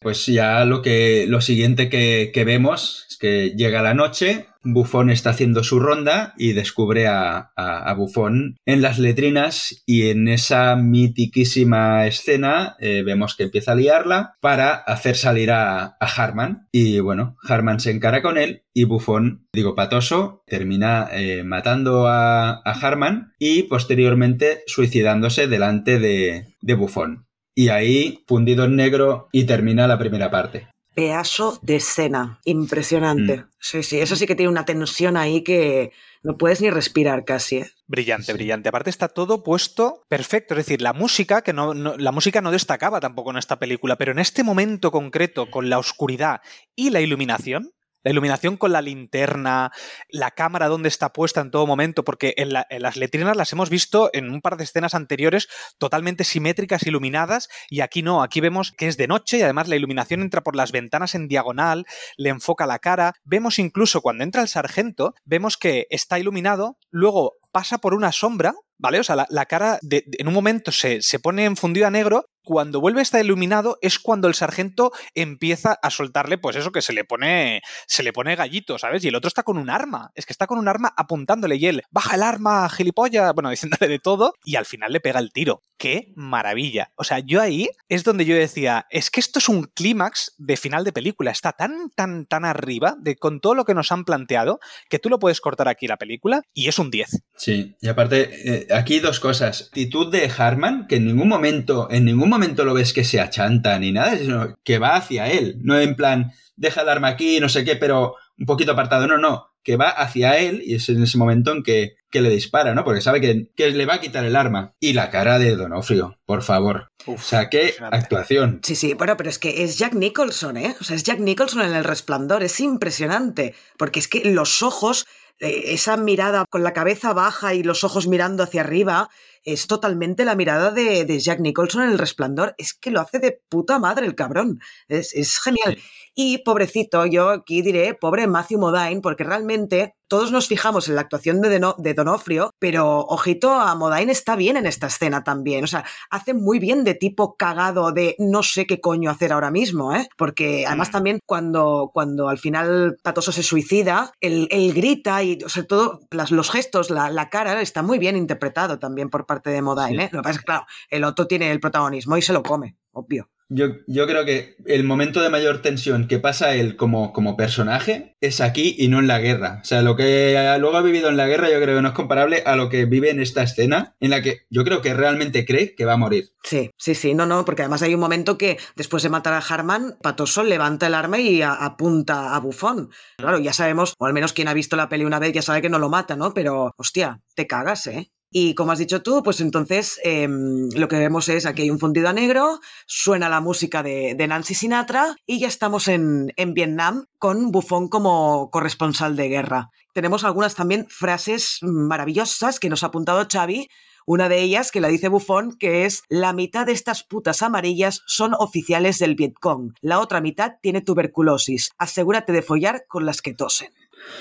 Pues ya lo que lo siguiente que, que vemos es que llega la noche, Bufón está haciendo su ronda y descubre a, a, a Bufón en las letrinas y en esa mitiquísima escena eh, vemos que empieza a liarla para hacer salir a, Harman y bueno, Harman se encara con él y Bufón, digo patoso, termina eh, matando a, a Harman y posteriormente suicidándose delante de, de Bufón. Y ahí, fundido en negro, y termina la primera parte. Pedazo de escena. Impresionante. Mm. Sí, sí, eso sí que tiene una tensión ahí que no puedes ni respirar casi. ¿eh? Brillante, Sí. brillante. Aparte está todo puesto perfecto. Es decir, la música, que no, no- la música no destacaba tampoco en esta película, pero en este momento concreto, con la oscuridad y la iluminación, la iluminación con la linterna, la cámara donde está puesta en todo momento, porque en, la- en las letrinas las hemos visto en un par de escenas anteriores totalmente simétricas, iluminadas, y aquí no, aquí vemos que es de noche y además la iluminación entra por las ventanas en diagonal, le enfoca la cara. Vemos incluso cuando entra el sargento, vemos que está iluminado, luego pasa por una sombra, ¿vale? O sea, la, cara de- en un momento se, se pone en fundido a negro. Cuando vuelve a estar iluminado es cuando el sargento empieza a soltarle, pues eso que se le pone, se le pone gallito, ¿sabes? Y el otro está con un arma, es que está con un arma apuntándole y él, baja el arma, gilipollas, bueno, [LAUGHS] diciéndole de todo, y al final le pega el tiro. ¡Qué maravilla! O sea, yo ahí es donde yo decía, es que esto es un clímax de final de película, está tan, tan, tan arriba de con todo lo que nos han planteado que tú lo puedes cortar aquí la película y es un 10. Sí, y aparte, eh, aquí dos cosas. Actitud de Harman, que en ningún momento, en ningún momento lo ves que se achanta ni nada, sino que va hacia él. No en plan, deja el arma aquí, no sé qué, pero un poquito apartado. No, no, que va hacia él y es en ese momento en que, que le dispara, ¿no? Porque sabe que, que le va a quitar el arma. Y la cara de Donofrio, por favor. O sea, qué actuación. Sí, sí, bueno, pero es que es Jack Nicholson, ¿eh? O sea, es Jack Nicholson en El Resplandor, es impresionante, porque es que los ojos, eh, esa mirada con la cabeza baja y los ojos mirando hacia arriba, es totalmente la mirada de, de Jack Nicholson en El Resplandor, es que lo hace de puta madre el cabrón, es, es genial. Y pobrecito, yo aquí diré, pobre Matthew Modine, porque realmente todos nos fijamos en la actuación de, Deno- de Donofrio, pero ojito, a Modine está bien en esta escena también. O sea, hace muy bien de tipo cagado de no sé qué coño hacer ahora mismo, ¿eh? Porque además también cuando, cuando al final Patoso se suicida, él, él grita y sobre todo las- los gestos, la, la cara, está muy bien interpretado también por parte de Modine, Sí. ¿eh? Lo que pasa es que, claro, el otro tiene el protagonismo y se lo come, obvio. Yo, yo creo que el momento de mayor tensión que pasa él como, como personaje es aquí y no en la guerra. O sea, lo que luego ha vivido en la guerra yo creo que no es comparable a lo que vive en esta escena en la que yo creo que realmente cree que va a morir. Sí, sí, sí, no, no, porque además hay un momento que después de matar a Harman, Patoso levanta el arma y apunta a Bufón. Claro, ya sabemos, o al menos quien ha visto la peli una vez ya sabe que no lo mata, ¿no? Pero, hostia, te cagas, ¿eh? Y como has dicho tú, pues entonces em, lo que vemos es aquí hay un fundido a negro, suena la música de, Nancy Sinatra y ya estamos en, en Vietnam con Bufón como corresponsal de guerra. Tenemos algunas también frases maravillosas que nos ha apuntado Xavi, una de ellas que la dice Bufón, que es la mitad de estas putas amarillas son oficiales del Vietcong, la otra mitad tiene tuberculosis. Asegúrate de follar con las que tosen.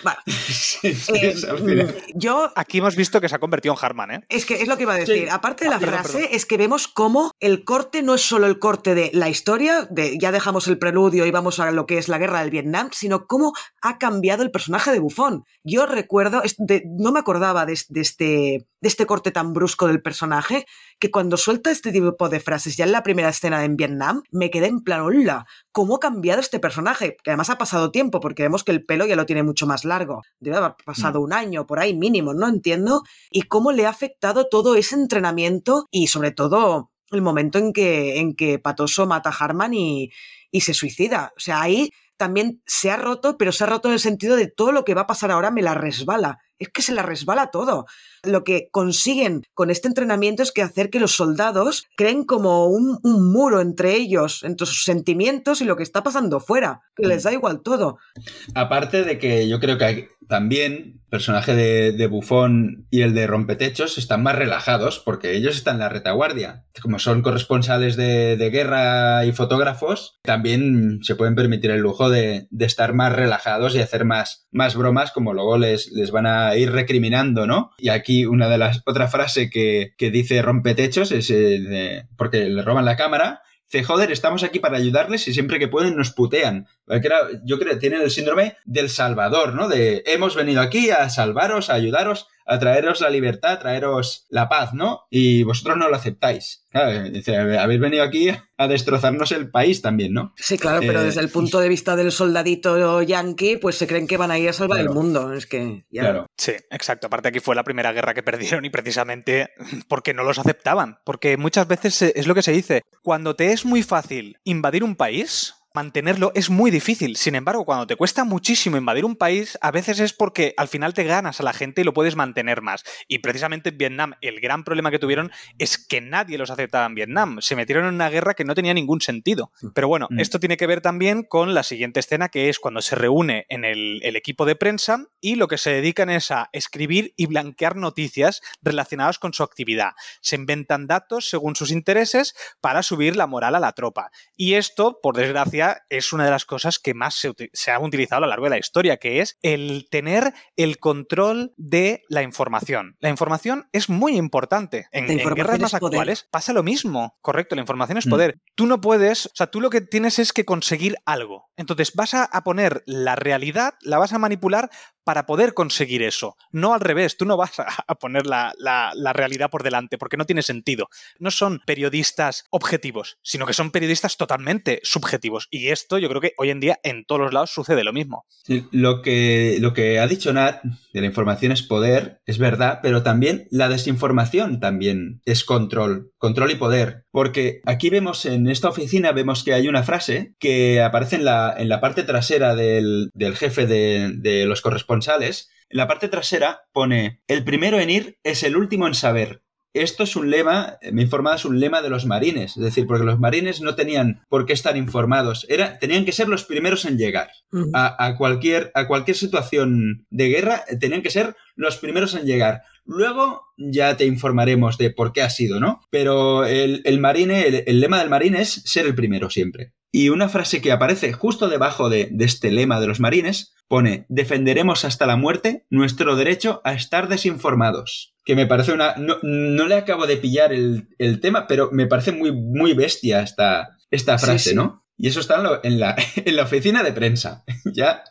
Vale. [LAUGHS] Sí, sí, Eh, mm, yo Aquí hemos visto que se ha convertido en Harman, ¿eh? Es que es lo que iba a decir. Sí. Aparte de la Ah, perdón, frase, perdón. es que vemos cómo el corte no es solo el corte de la historia, de ya dejamos el preludio y vamos a lo que es la guerra del Vietnam, sino cómo ha cambiado el personaje de Bufón. Yo recuerdo, de- no me acordaba de este, de este corte tan brusco del personaje, que cuando suelta este tipo de frases ya en la primera escena en Vietnam, me quedé en plan, hola, ¿cómo ha cambiado este personaje? Que además ha pasado tiempo, porque vemos que el pelo ya lo tiene mucho más largo. Debe haber pasado un año por ahí mínimo, no entiendo y cómo le ha afectado todo ese entrenamiento y sobre todo el momento en que, en que Patoso mata a Harman y, y se suicida. O sea, ahí también se ha roto, pero se ha roto en el sentido de todo lo que va a pasar ahora me la resbala. Es que se la resbala todo. Lo que consiguen con este entrenamiento es que hacer que los soldados creen como un, un muro entre ellos, entre sus sentimientos y lo que está pasando fuera, que les da igual todo. Aparte de que yo creo que hay- también personaje de, de Bufón y el de Rompetechos están más relajados porque ellos están en la retaguardia. Como son corresponsales de, de guerra y fotógrafos, también se pueden permitir el lujo de, de estar más relajados y hacer más, más bromas como luego les, les van a ir recriminando, ¿no? Y aquí una de las, otra frase que, que dice Rompetechos es eh, porque le roban la cámara Joder, estamos aquí para ayudarles y siempre que pueden nos putean. Yo creo que tienen el síndrome del salvador, ¿no? De hemos venido aquí a salvaros, a ayudaros, a traeros la libertad, a traeros la paz, ¿no? Y vosotros no lo aceptáis. Claro, dice, habéis venido aquí a destrozarnos el país también, ¿no? Sí, claro, pero Eh, desde el punto de vista del soldadito yankee, pues se creen que van a ir a salvar Claro. el mundo. Es que ya. Claro. Sí, exacto. Aparte aquí fue la primera guerra que perdieron y precisamente porque no los aceptaban. Porque muchas veces es lo que se dice. Cuando te es muy fácil invadir un país, mantenerlo es muy difícil. Sin embargo, cuando te cuesta muchísimo invadir un país, a veces es porque al final te ganas a la gente y lo puedes mantener más. Y precisamente en Vietnam, el gran problema que tuvieron es que nadie los aceptaba en Vietnam. Se metieron en una guerra que no tenía ningún sentido. Pero bueno, Mm. esto tiene que ver también con la siguiente escena, que es cuando se reúne en el, el equipo de prensa y lo que se dedican es a escribir y blanquear noticias relacionadas con su actividad. Se inventan datos según sus intereses para subir la moral a la tropa. Y esto, por desgracia, es una de las cosas que más se, ha utilizado a lo largo de la historia, que es el tener el control de la información. La información es muy importante. En, en guerras más poder. actuales pasa lo mismo. Correcto, la información es Mm. poder. Tú no puedes, o sea, tú lo que tienes es que conseguir algo. Entonces vas a, a poner la realidad, la vas a manipular para poder conseguir eso. No al revés, tú no vas a, poner la, la- realidad por delante, porque no tiene sentido. No son periodistas objetivos, sino que son periodistas totalmente subjetivos. Y esto yo creo que hoy en día en todos los lados sucede lo mismo. Lo que, lo que ha dicho Nat de la información es poder, es verdad, pero también la desinformación también es control, control y poder. Porque aquí vemos en esta oficina, vemos que hay una frase que aparece en la, en la parte trasera del, del jefe de, de los corresponsales. En la parte trasera pone, el primero en ir es el último en saber. Esto es un lema, me he informado, es un lema de los marines, es decir, porque los marines no tenían por qué estar informados, era, tenían que ser los primeros en llegar a, a cualquier, a cualquier situación de guerra, eh, tenían que ser los primeros en llegar. Luego ya te informaremos de por qué ha sido, ¿no? Pero el, el marine, el, el lema del marine es ser el primero siempre. Y una frase que aparece justo debajo de, de este lema de los marines pone, defenderemos hasta la muerte nuestro derecho a estar desinformados. Que me parece una... No, no le acabo de pillar el, el tema, pero me parece muy, muy bestia esta, esta Sí, frase, sí. ¿no? Y eso está en, lo- en la, [LAUGHS] en la oficina de prensa. [LAUGHS] ya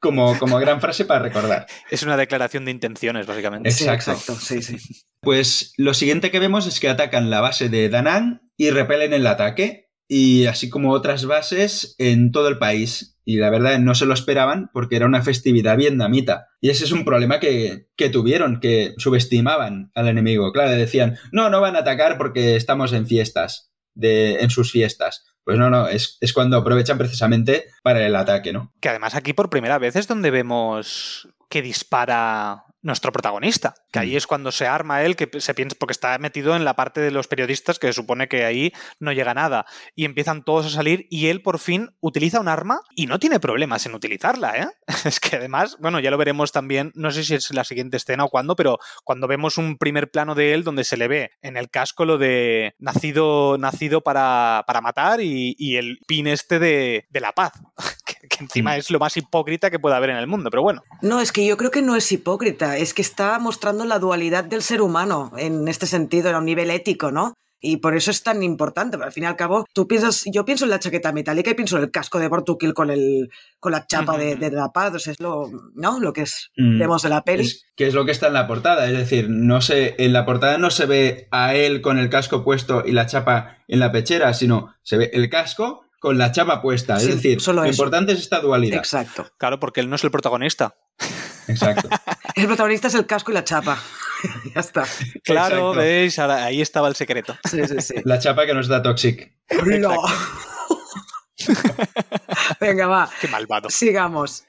como, como gran frase para recordar. Es una declaración de intenciones, básicamente. Exacto, sí, sí. Pues lo siguiente que vemos es que atacan la base de Danang y repelen el ataque, y así como otras bases en todo el país. Y la verdad no se lo esperaban porque era una festividad vietnamita. Y ese es un problema que, que tuvieron, que subestimaban al enemigo. Claro, decían, no, no van a atacar porque estamos en fiestas, de, en sus fiestas. Pues no, no, es, es cuando aprovechan precisamente para el ataque, ¿no? Que además aquí por primera vez es donde vemos que dispara nuestro protagonista. Que ahí Mm. es cuando se arma él, que se piensa, porque está metido en la parte de los periodistas, que se supone que ahí no llega nada. Y empiezan todos a salir y él por fin utiliza un arma y no tiene problemas en utilizarla, ¿eh? [LAUGHS] Es que además, bueno, ya lo veremos también, no sé si es la siguiente escena o cuándo, pero cuando vemos un primer plano de él donde se le ve en el casco lo de nacido, nacido para, para matar y, y el pin este de, de la paz. [LAUGHS] [LAUGHS] Que encima Mm. es lo más hipócrita que puede haber en el mundo, pero bueno. No, es que yo creo que no es hipócrita, es que está mostrando la dualidad del ser humano en este sentido, a un nivel ético, ¿no? Y por eso es tan importante, pero al fin y al cabo, tú piensas, yo pienso en la chaqueta metálica y pienso en el casco de Bortukil con el con la chapa de, de la paz, o sea, es lo, ¿no? Lo que es, Mm. vemos de la peli. Es, que es lo que está en la portada, es decir, no se, en la portada no se ve a él con el casco puesto y la chapa en la pechera, sino se ve el casco con la chapa puesta. Sí, es decir, solo lo eso. importante es esta dualidad. Exacto. Claro, porque él no es el protagonista. Exacto. [LAUGHS] El protagonista es el casco y la chapa. [LAUGHS] ya está. Claro, Exacto. veis, Ahora, ahí estaba el secreto. Sí, sí, sí. La chapa que nos da Toxic. No. [LAUGHS] Venga, va. Qué malvado. Sigamos.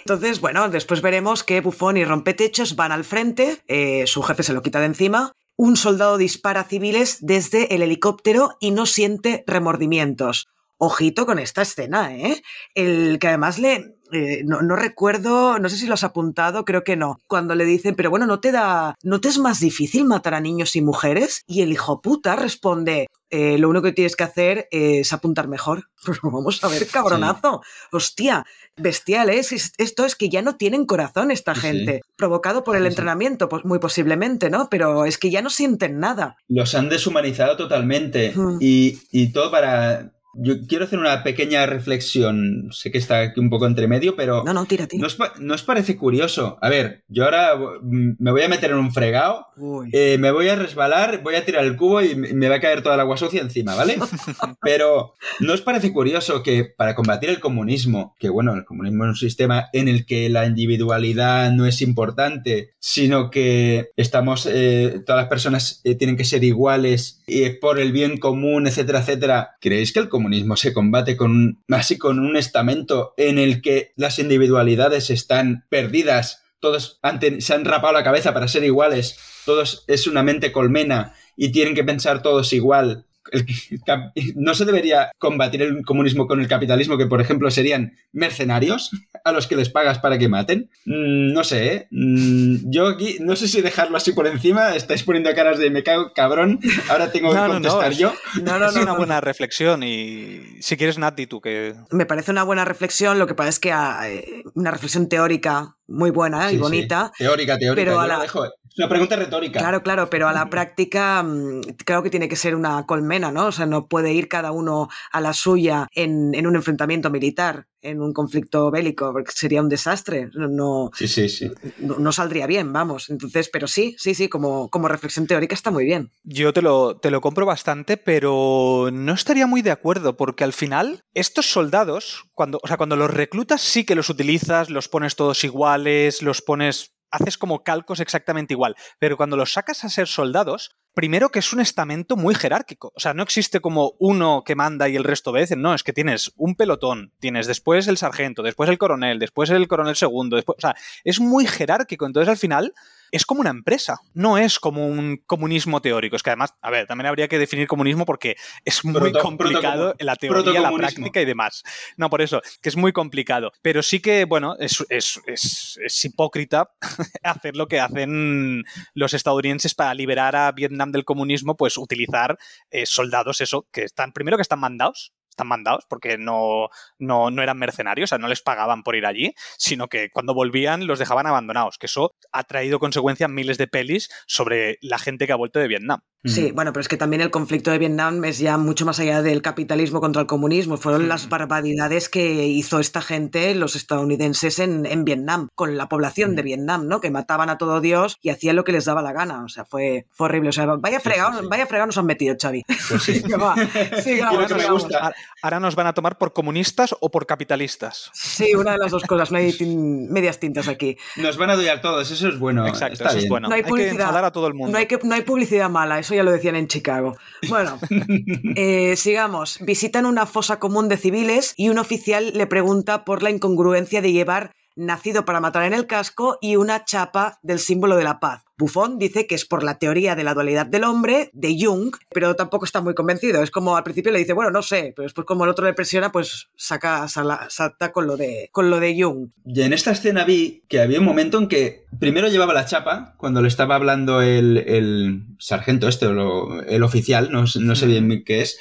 Entonces, bueno, después veremos que Bufón y Rompetechos van al frente, eh, su jefe se lo quita de encima, un soldado dispara a civiles desde el helicóptero y no siente remordimientos. Ojito con esta escena, ¿eh? El que además le... eh, no, no recuerdo, no sé si lo has apuntado, creo que no. Cuando le dicen, pero bueno, ¿no te da... ¿No te es más difícil matar a niños y mujeres? Y el hijo puta responde, eh, lo único que tienes que hacer es apuntar mejor. [LAUGHS] Pues vamos a ver, cabronazo. Hostia, bestial, ¿eh? Esto es que ya no tienen corazón esta Sí, gente. Provocado por el Sí, entrenamiento, pues muy posiblemente, ¿no? Pero es que ya no sienten nada. Los han deshumanizado totalmente. Y, y todo para... Yo quiero hacer una pequeña reflexión. Sé que está aquí un poco entre medio, pero... No, no, tira, tira. ¿No os, pa- no os parece curioso? A ver, yo ahora mm, me voy a meter en un fregado, eh, me voy a resbalar, voy a tirar el cubo y me va a caer toda el agua sucia encima, ¿vale? [LAUGHS] Pero ¿no os parece curioso que para combatir el comunismo, que bueno, el comunismo es un sistema en el que la individualidad no es importante, sino que estamos, eh, todas las personas eh, tienen que ser iguales y es por el bien común, etcétera, etcétera, ¿creéis que el comunismo se combate con así con un estamento en el que las individualidades están perdidas? Todos se han rapado la cabeza para ser iguales, todos es una mente colmena y tienen que pensar todos igual. [LAUGHS] El no se debería combatir el comunismo con el capitalismo, que por ejemplo serían mercenarios a los que les pagas para que maten. Mm, no sé, ¿eh? Mm, yo aquí no sé si dejarlo así por encima. Estáis poniendo caras de me cago cabrón. Ahora tengo que No, no, no, contestar es- yo. No, no, es no, una [LAUGHS] buena reflexión y si quieres, Nati, tú que... Me parece una buena reflexión, lo que pasa es que ah, eh, una reflexión teórica muy buena Sí, y sí. bonita. Teórica, teórica. Pero yo a lo la- dejo. Una pregunta retórica. Claro, claro, pero a la práctica mm, creo que tiene que ser una colmena, ¿no? O sea, no puede ir cada uno a la suya en, en un enfrentamiento militar, en un conflicto bélico, porque sería un desastre. No, no, Sí, sí, sí. no- no saldría bien, vamos. Entonces, pero sí, sí, sí, como, como reflexión teórica está muy bien. Yo te lo, te lo compro bastante, pero no estaría muy de acuerdo, porque al final, estos soldados, cuando, o sea, cuando los reclutas, sí que los utilizas, los pones todos iguales, los pones. Haces como calcos exactamente igual. Pero cuando los sacas a ser soldados, primero que es un estamento muy jerárquico. O sea, no existe como uno que manda y el resto obedecen. No, es que tienes un pelotón, tienes después el sargento, después el coronel, después el coronel segundo, después. O sea, es muy jerárquico. Entonces, al final, es como una empresa, no es como un comunismo teórico. Es que además, a ver, también habría que definir comunismo porque es muy Proto- complicado la teoría, la práctica y demás. No, por eso, que es muy complicado. Pero sí que, bueno, es, es- es- es hipócrita [LAUGHS] hacer lo que hacen los estadounidenses para liberar a Vietnam del comunismo, pues utilizar eh, soldados, eso, que están, primero que están mandados, están mandados porque no, no, no eran mercenarios, o sea, no les pagaban por ir allí, sino que cuando volvían los dejaban abandonados, que eso ha traído consecuencias miles de pelis sobre la gente que ha vuelto de Vietnam. Sí, Mm. bueno, pero es que también el conflicto de Vietnam es ya mucho más allá del capitalismo contra el comunismo. Fueron las barbaridades que hizo esta gente, los estadounidenses, en, en Vietnam, con la población de Mm. Vietnam, ¿no? Que mataban a todo Dios y hacían lo que les daba la gana. O sea, fue, fue horrible. O sea, vaya fregado, sí, sí. vaya fregado nos han metido, Xavi. Pues sí. [LAUGHS] Va, que me gusta. Ahora- nos van a tomar por comunistas o por capitalistas. Sí, una de las dos cosas. No hay tin- medias tintas aquí. Nos van a odiar todos, eso es bueno. Exacto, está eso es bueno. No hay hay que publicidad. enfadar a todo el mundo. No hay, que, no hay publicidad mala, eso ya lo decían en Chicago. Bueno, [LAUGHS] eh, sigamos. Visitan una fosa común de civiles y un oficial le pregunta por la incongruencia de llevar nacido para matar en el casco y una chapa del símbolo de la paz. Buffon dice que es por la teoría de la dualidad del hombre, de Jung, pero tampoco está muy convencido. Es como al principio le dice, bueno, no sé, pero después como el otro le presiona, pues saca, sala- salta con lo de, con lo de Jung. Y en esta escena vi que había un momento en que primero llevaba la chapa, cuando le estaba hablando el, el sargento este, o lo- el oficial, no, no sé bien qué es,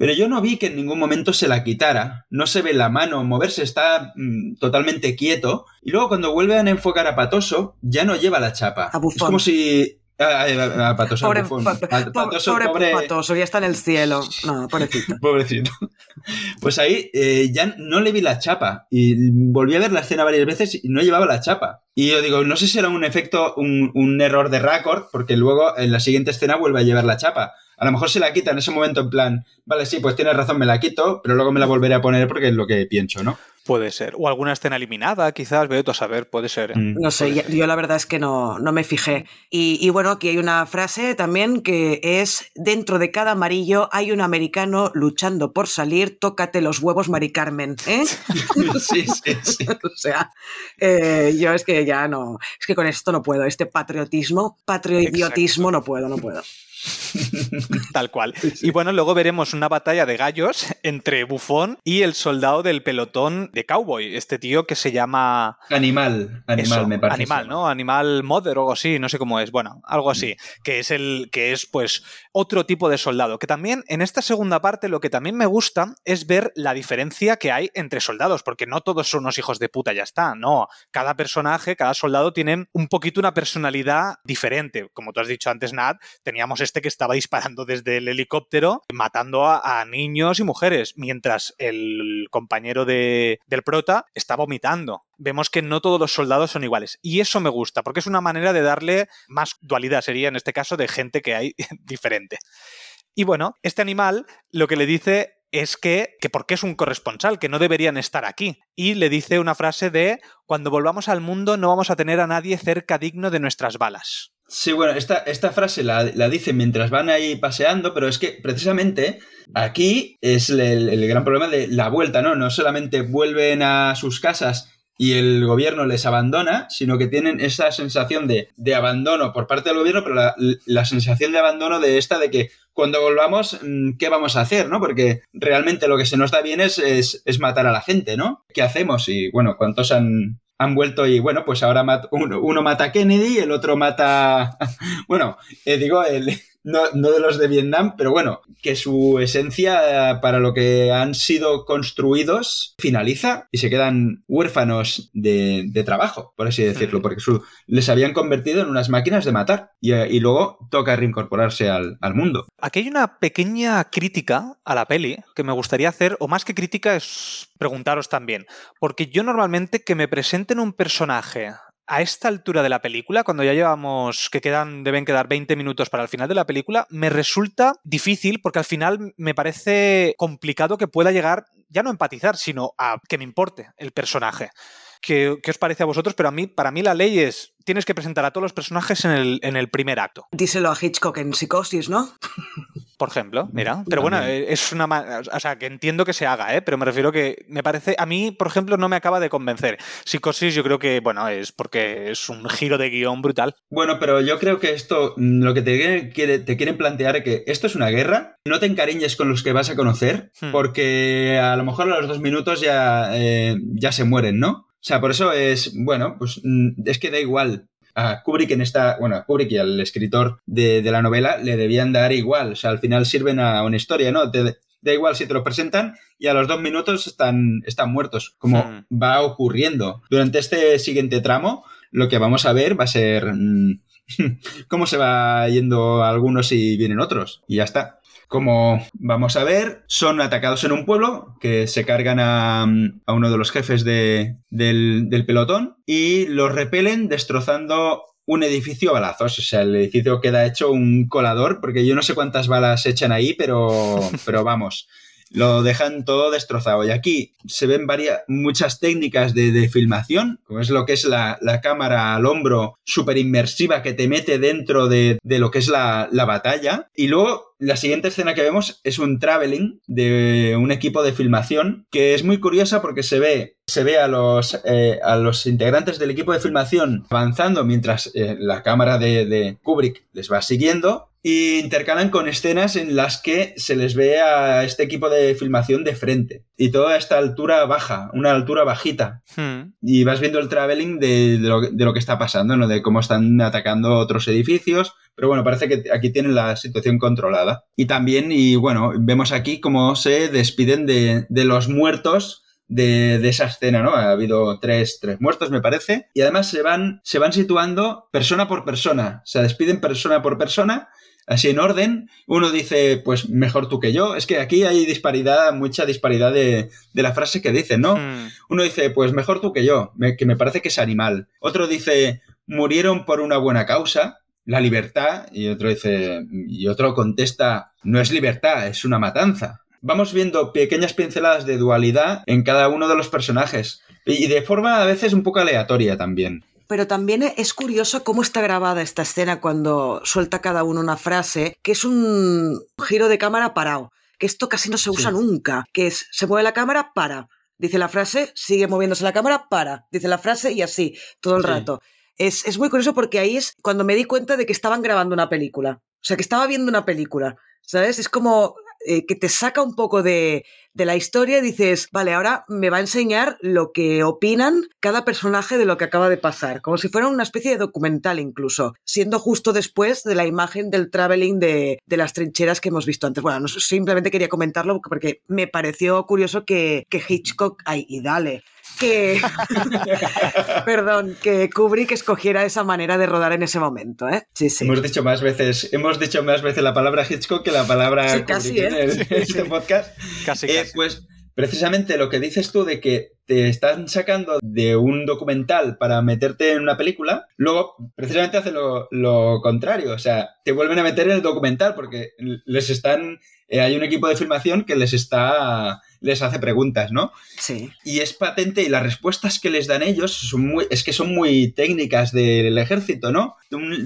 Pero yo no vi que en ningún momento se la quitara. No se ve la mano moverse, está mm, totalmente quieto. Y luego cuando vuelven a enfocar a Patoso, ya no lleva la chapa. A. Es como si... A Patoso, Pobre, A Patoso, pobre pobre- Patoso, ya está en el cielo. No, pobrecito. [LAUGHS] Pobrecito. Pues ahí eh, ya no le vi la chapa. Y volví a ver la escena varias veces y no llevaba la chapa. Y yo digo, no sé si era un efecto, un, un error de récord, porque luego en la siguiente escena vuelve a llevar la chapa. A lo mejor se la quita en ese momento en plan, vale, sí, pues tienes razón, me la quito, pero luego me la volveré a poner porque es lo que pienso, ¿no? Puede ser. O alguna escena eliminada, quizás, veo a saber, puede ser. ¿eh? Mm. No sé, ya- yo la verdad es que no, no me fijé. Y, y bueno, aquí hay una frase también que es, dentro de cada amarillo hay un americano luchando por salir, tócate los huevos, Mari Carmen. ¿eh? [LAUGHS] sí, sí, sí. [LAUGHS] o sea, eh, yo es que ya no, es que con esto no puedo, este patriotismo, patriotismo no puedo, no puedo. [LAUGHS] Tal cual. Y bueno, luego veremos una batalla de gallos entre Bufón y el soldado del pelotón de Cowboy. Este tío que se llama. Animal, animal, Eso, me parece. Animal, ¿no? Animal Mother o algo así, no sé cómo es. Bueno, algo así. Que es el. que es, pues, otro tipo de soldado. Que también, en esta segunda parte, lo que también me gusta es ver la diferencia que hay entre soldados. Porque no todos son unos hijos de puta, ya está. No. Cada personaje, cada soldado tiene un poquito una personalidad diferente. Como tú has dicho antes, Nat, teníamos este que estaba disparando desde el helicóptero, matando a, a niños y mujeres, mientras el compañero de, del prota está vomitando. Vemos que no todos los soldados son iguales. Y eso me gusta, porque es una manera de darle más dualidad, sería en este caso de gente que hay [LAUGHS] diferente. Y bueno, este animal lo que le dice es que, que porque es un corresponsal, que no deberían estar aquí. Y le dice una frase de, cuando volvamos al mundo no vamos a tener a nadie cerca digno de nuestras balas. Sí, bueno, esta, esta frase la, la dicen mientras van ahí paseando, pero es que precisamente aquí es el, el gran problema de la vuelta, ¿no? No solamente vuelven a sus casas y el gobierno les abandona, sino que tienen esa sensación de, de abandono por parte del gobierno, pero la, la, sensación de abandono de esta de que cuando volvamos, mm, ¿qué vamos a hacer? ¿no? Porque realmente lo que se nos da bien es, es, es matar a la gente, ¿no? ¿Qué hacemos? Y bueno, ¿cuántos han, han vuelto y bueno, pues ahora uno, uno, mata a Kennedy, el otro mata, [LAUGHS] bueno, eh, digo, el, no, no, de los de Vietnam, pero bueno, que su esencia para lo que han sido construidos finaliza y se quedan huérfanos de, de trabajo, por así decirlo, porque su, les habían convertido en unas máquinas de matar y, y luego toca reincorporarse al, al, mundo. Aquí hay una pequeña crítica a la peli que me gustaría hacer, o más que crítica es preguntaros también, porque yo normalmente que me presenten un personaje a esta altura de la película, cuando ya llevamos que quedan, deben quedar 20 minutos para el final de la película, me resulta difícil porque al final me parece complicado que pueda llegar, ya no empatizar, sino a que me importe el personaje. ¿Qué, ¿Qué, os parece a vosotros? Pero a mí, para mí la ley es, tienes que presentar a todos los personajes en el, en el primer acto. Díselo a Hitchcock en Psicosis, ¿no? [LAUGHS] Por ejemplo, mira. Pero bueno, es una... O sea, que entiendo que se haga, ¿eh? Pero me refiero que me parece... A mí, por ejemplo, no me acaba de convencer. Psicosis yo creo que, bueno, es porque es un giro de guion brutal. Bueno, pero yo creo que esto, mm, lo que te, quiere, te quieren plantear es que esto es una guerra, no te encariñes con los que vas a conocer, hmm. porque a lo mejor a los dos minutos ya, eh, ya se mueren, ¿no? O sea, por eso es, bueno, pues mm, es que da igual. A Kubrick en esta, bueno, a Kubrick y al escritor de, de, la novela le debían dar igual. O sea, al final sirven a una historia, ¿no? Te, da igual si te lo presentan y a los dos minutos están, están muertos, como hmm. va ocurriendo. Durante este siguiente tramo, lo que vamos a ver va a ser mmm, [LAUGHS] cómo se va yendo algunos y vienen otros. Y ya está. Como vamos a ver, son atacados en un pueblo que se cargan a, a uno de los jefes de, del, del, pelotón y los repelen destrozando un edificio a balazos. O sea, el edificio queda hecho un colador porque yo no sé cuántas balas echan ahí, pero, [LAUGHS] pero vamos. Lo dejan todo destrozado. Y aquí se ven varias, muchas técnicas de, de filmación, como es lo que es la, la cámara al hombro súper inmersiva que te mete dentro de, de lo que es la, la batalla. Y luego la siguiente escena que vemos es un traveling de un equipo de filmación que es muy curiosa porque se ve, se ve a, los, eh, a los integrantes del equipo de filmación avanzando mientras eh, la cámara de, de, Kubrick les va siguiendo y intercalan con escenas en las que se les ve a este equipo de filmación de frente y toda esta altura baja, una altura bajita Hmm. y vas viendo el traveling de, de, lo, de lo, que está pasando, ¿no? de cómo están atacando otros edificios Pero bueno, parece que aquí tienen la situación controlada. Y también, y bueno, vemos aquí cómo se despiden de, de los muertos de, de, esa escena, ¿no? Ha habido tres, tres muertos, me parece. Y además se van, se van situando persona por persona. Se despiden persona por persona así en orden. Uno dice, pues mejor tú que yo. Es que aquí hay disparidad, mucha disparidad de, de la frase que dicen, ¿no? Mm. Uno dice, pues mejor tú que yo, que me parece que es animal. Otro dice, murieron por una buena causa, la libertad. Y otro dice, y otro contesta, no es libertad, es una matanza. Vamos viendo pequeñas pinceladas de dualidad en cada uno de los personajes. Y de forma a veces un poco aleatoria también pero también es curioso cómo está grabada esta escena cuando suelta cada uno una frase, que es un giro de cámara parado, que esto casi no se usa nunca, que es, se mueve la cámara, para, dice la frase, sigue moviéndose la cámara, para, dice la frase y así, todo el rato. Es, es muy curioso porque ahí es cuando me di cuenta de que estaban grabando una película. O sea, que estaba viendo una película. ¿Sabes? Es como eh, que te saca un poco de, de, la historia y dices, vale, ahora me va a enseñar lo que opinan cada personaje de lo que acaba de pasar, como si fuera una especie de documental incluso, siendo justo después de la imagen del traveling de, de las trincheras que hemos visto antes. Bueno, no, simplemente quería comentarlo porque me pareció curioso que, Hitchcock, ay, y dale, que, [LAUGHS] perdón, que Kubrick escogiera esa manera de rodar en ese momento, ¿eh? Sí, sí. Hemos dicho más veces, hemos dicho más veces la palabra Hitchcock que la palabra sí, casi, ¿eh? en este podcast. Casi, eh, casi. Pues precisamente lo que dices tú de que te están sacando de un documental para meterte en una película, luego precisamente hace lo, lo contrario, o sea, te vuelven a meter en el documental porque les están, eh, hay un equipo de filmación que les está les hace preguntas, ¿no? Sí. Y es patente y las respuestas que les dan ellos son muy, es que son muy técnicas del ejército, ¿no?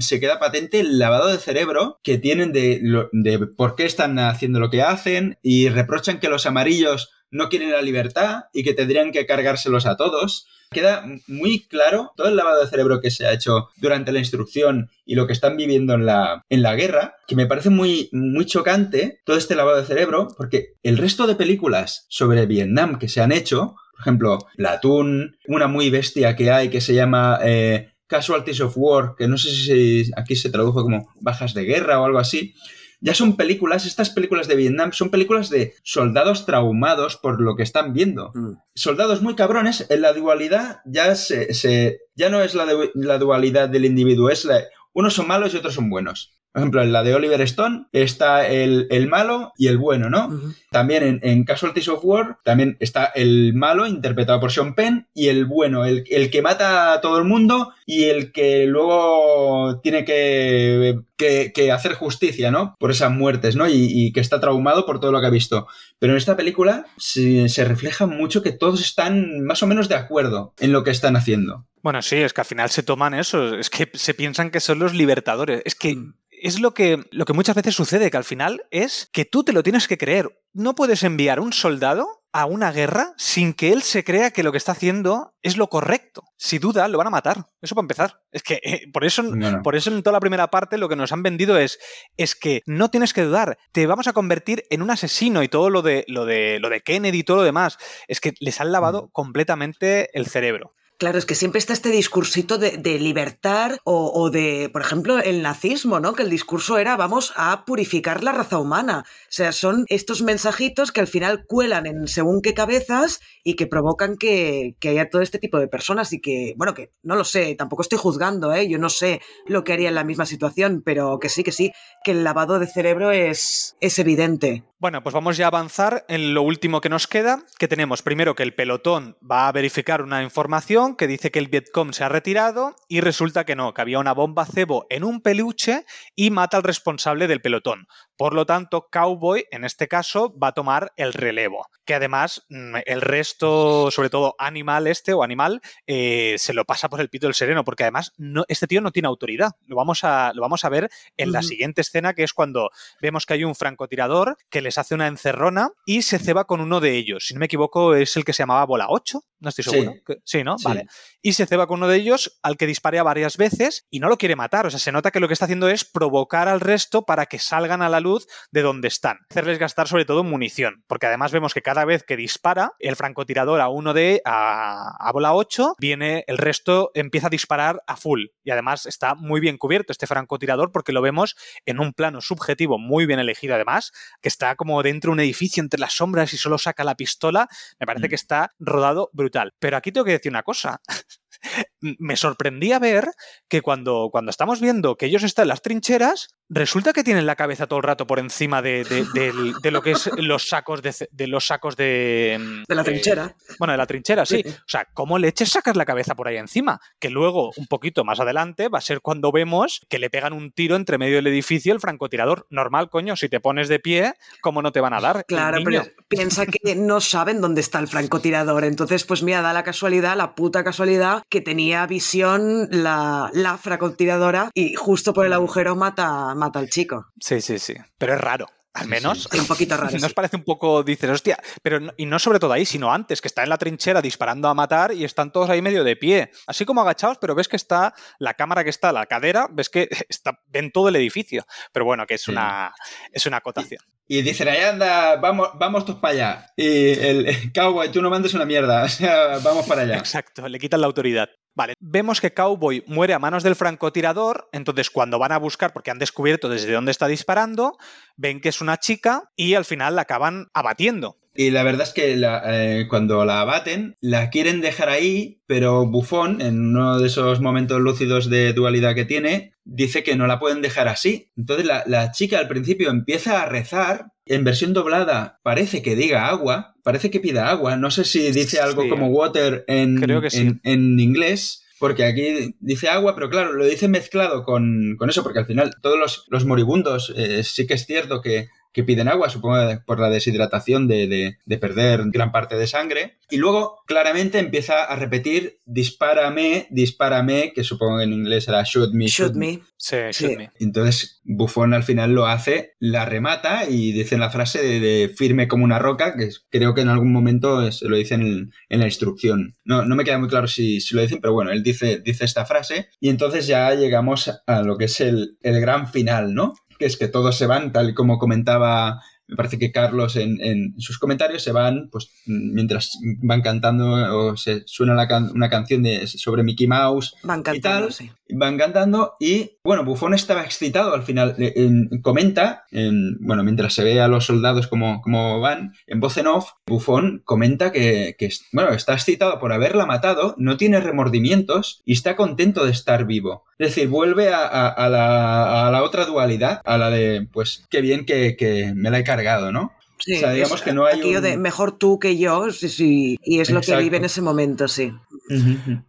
Se queda patente el lavado de cerebro que tienen de, de por qué están haciendo lo que hacen y reprochan que los amarillos no quieren la libertad y que tendrían que cargárselos a todos. Queda muy claro todo el lavado de cerebro que se ha hecho durante la instrucción y lo que están viviendo en la, en la guerra, que me parece muy, muy chocante todo este lavado de cerebro, porque el resto de películas sobre Vietnam que se han hecho, por ejemplo, Platoon, una muy bestia que hay que se llama eh, Casualties of War, que no sé si aquí se tradujo como bajas de guerra o algo así, ya son películas, estas películas de Vietnam son películas de soldados traumados por lo que están viendo. Mm. Soldados muy cabrones, en la dualidad ya se, se ya no es la, de, la, dualidad del individuo, es la, unos son malos y otros son buenos. Por ejemplo, en la de Oliver Stone está el, el malo y el bueno, ¿no? Uh -huh. También en, en, Casualties of War también está el malo, interpretado por Sean Penn, y el bueno, el, el que mata a todo el mundo y el que luego tiene que, que, que hacer justicia, ¿no? Por esas muertes, ¿no? Y, y, que está traumado por todo lo que ha visto. Pero en esta película se, se refleja mucho que todos están más o menos de acuerdo en lo que están haciendo. Bueno, sí, es que al final se toman eso, es que se piensan que son los libertadores. Es que mm es lo que, lo que muchas veces sucede, que al final es que tú te lo tienes que creer. No puedes enviar un soldado a una guerra sin que él se crea que lo que está haciendo es lo correcto. Si duda, lo van a matar. Eso para empezar. Es que eh, por, eso, no, no. por eso en toda la primera parte lo que nos han vendido es, es que no tienes que dudar. Te vamos a convertir en un asesino y todo lo de, lo de, lo de Kennedy y todo lo demás. Es que les han lavado completamente el cerebro. Claro, es que siempre está este discursito de, de libertad o, o, de, por ejemplo, el nazismo, ¿no? Que el discurso era vamos a purificar la raza humana. O sea, son estos mensajitos que al final cuelan en según qué cabezas y que provocan que, que haya todo este tipo de personas y que, bueno, que no lo sé, tampoco estoy juzgando, ¿eh? Yo no sé lo que haría en la misma situación, pero que sí, que sí, que el lavado de cerebro es, es evidente. Bueno, pues vamos ya a avanzar en lo último que nos queda, que tenemos primero que el pelotón va a verificar una información que dice que el Vietcong se ha retirado y resulta que no, que había una bomba cebo en un peluche y mata al responsable del pelotón. Por lo tanto, Cowboy, en este caso, va a tomar el relevo. Que además, mm, el resto, sobre todo animal este o animal, eh, se lo pasa por el pito del sereno, porque además no, este tío no tiene autoridad. Lo vamos a, lo vamos a ver en uh -huh. la siguiente escena, que es cuando vemos que hay un francotirador que le les hace una encerrona y se ceba con uno de ellos. Si no me equivoco, es el que se llamaba Bola 8, no estoy seguro. Sí, ¿no? Vale. Y se ceba con uno de ellos al que disparea varias veces y no lo quiere matar. O sea, se nota que lo que está haciendo es provocar al resto para que salgan a la luz de donde están. Hacerles gastar sobre todo munición, porque además vemos que cada vez que dispara el francotirador a uno de a, a bola 8, viene el resto empieza a disparar a full. Y además está muy bien cubierto este francotirador porque lo vemos en un plano subjetivo muy bien elegido además, que está como dentro de un edificio entre las sombras y solo saca la pistola. Me parece Mm. que está rodado brutal. Pero aquí tengo que decir una cosa. Me sorprendía ver que cuando, cuando estamos viendo que ellos están en las trincheras, resulta que tienen la cabeza todo el rato por encima de, de- lo que es [LAUGHS] los sacos de, los sacos de. mm, De la eh, trinchera. bueno, de la trinchera, sí. O sea, ¿cómo leches sacas la cabeza por ahí encima? Que luego, un poquito más adelante, va a ser cuando vemos que le pegan un tiro entre medio del edificio el francotirador. Normal, coño, si te pones de pie, ¿cómo no te van a dar? Claro, pero piensa que no saben dónde está el francotirador. Entonces, pues mira, da la casualidad, la puta casualidad, que tenía visión la, la francotiradora y justo por el agujero mata, mata al chico. Sí, sí, sí. Pero es raro. Al menos. Sí, un poquito raro. [LAUGHS] ¿No sí. os parece un poco, dices, hostia, pero no- y no sobre todo ahí, sino antes, que está en la trinchera disparando a matar y están todos ahí medio de pie, así como agachados, pero ves que está la cámara que está a la cadera, ves que [LAUGHS] está, ven todo el edificio. Pero bueno, que es Sí. una es una acotación. Y dicen, ahí anda, vamos, vamos todos para allá. Y el, el [LAUGHS] cowboy, tú no mandes una mierda, o sea, vamos para allá. Exacto, le quitan la autoridad. Vale, vemos que Cowboy muere a manos del francotirador, entonces cuando van a buscar, porque han descubierto desde dónde está disparando, ven que es una chica y al final la acaban abatiendo. Y la verdad es que eh, cuando la abaten, la quieren dejar ahí, pero Bufón, en uno de esos momentos lúcidos de dualidad que tiene, dice que no la pueden dejar así. Entonces la chica al principio empieza a rezar, en versión doblada parece que diga agua, parece que pida agua, no sé si dice algo Sí. como water en, Creo que sí. en, en inglés. Porque aquí dice agua, pero claro, lo dice mezclado con, con eso, porque al final todos los, los moribundos eh, sí que es cierto que, que piden agua, supongo por la deshidratación de, de- de perder gran parte de sangre. Y luego claramente empieza a repetir dispárame, dispárame, que supongo que en inglés era shoot me, Shoot me. Sí, Sí. shoot me. Entonces Buffon al final lo hace, la remata y dice la frase de, de firme como una roca, que creo que en algún momento se lo dicen en, en la instrucción. No, no me queda muy claro si, si lo dicen, pero bueno, él dice, dice esta frase y entonces ya llegamos a lo que es el, el gran final, ¿no? Que es que todos se van, tal y como comentaba, me parece que Carlos en, en sus comentarios se van, pues mientras van cantando o se suena la can- una canción de, sobre Mickey Mouse Van y cantando, tal, sí. Van cantando y, bueno, Bufón estaba excitado al final. eh, en- comenta, en- bueno, mientras se ve a los soldados como, como van, en voz en off, Bufón comenta que, que, bueno, está excitado por haberla matado, no tiene remordimientos y está contento de estar vivo. Es decir, vuelve a, a- a la, a la otra dualidad, a la de, pues, qué bien que, que me la he cargado, ¿no? Sí, O sea, digamos es que no hay aquello un- de mejor tú que yo, sí, sí, y es lo que vive en ese momento, sí.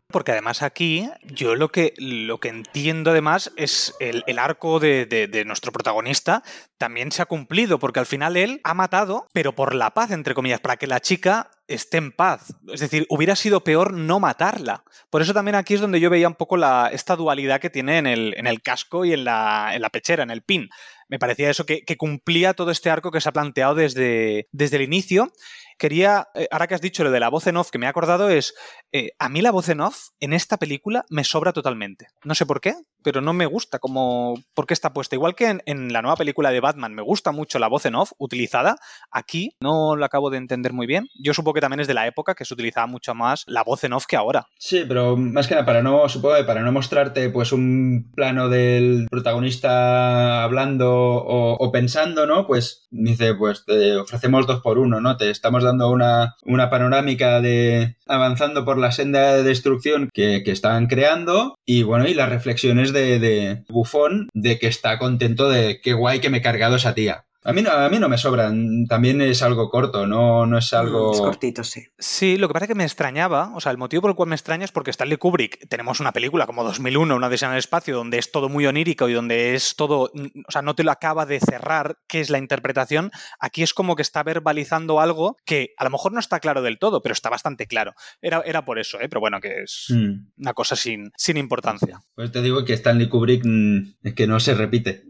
Porque además aquí, yo lo que, lo que entiendo además es el, el arco de, de- de nuestro protagonista también se ha cumplido, porque al final él ha matado, pero por la paz, entre comillas, para que la chica esté en paz. Es decir, hubiera sido peor no matarla. Por eso también aquí es donde yo veía un poco la, esta dualidad que tiene en el, en el casco y en la, en la pechera, en el pin. Me parecía eso que, que cumplía todo este arco que se ha planteado desde, desde el inicio. Quería, eh, ahora que has dicho lo de la voz en off, que me he acordado es, eh, a mí la voz en off en esta película me sobra totalmente. No sé por qué, pero no me gusta como por qué está puesta. Igual que en, la nueva película de Batman me gusta mucho la voz en off utilizada, aquí no lo acabo de entender muy bien. Yo supongo que también es de la época que se utilizaba mucho más la voz en off que ahora. Sí, pero más que nada para no, supongo que para no mostrarte pues un plano del protagonista hablando o, o pensando, ¿no? Pues dice, pues te ofrecemos dos por uno, ¿no? Te estamos dando una, una panorámica de avanzando por la senda de destrucción que, que están creando y bueno, y las reflexiones de, de Bufón de que está contento de qué guay que me he cargado esa tía. A mí, no, a mí no me sobran, también es algo corto, no, no es algo... Es cortito, sí. Sí, lo que pasa es que me extrañaba, o sea, el motivo por el cual me extraña es porque Stanley Kubrick, tenemos una película como 2001, una Odisea en el espacio, donde es todo muy onírico y donde es todo, o sea, no te lo acaba de cerrar qué es la interpretación, aquí es como que está verbalizando algo que a lo mejor no está claro del todo, pero está bastante claro. Era, era por eso, ¿eh? pero bueno, que es Mm. una cosa sin, sin importancia. Pues te digo que Stanley Kubrick mm, es que no se repite.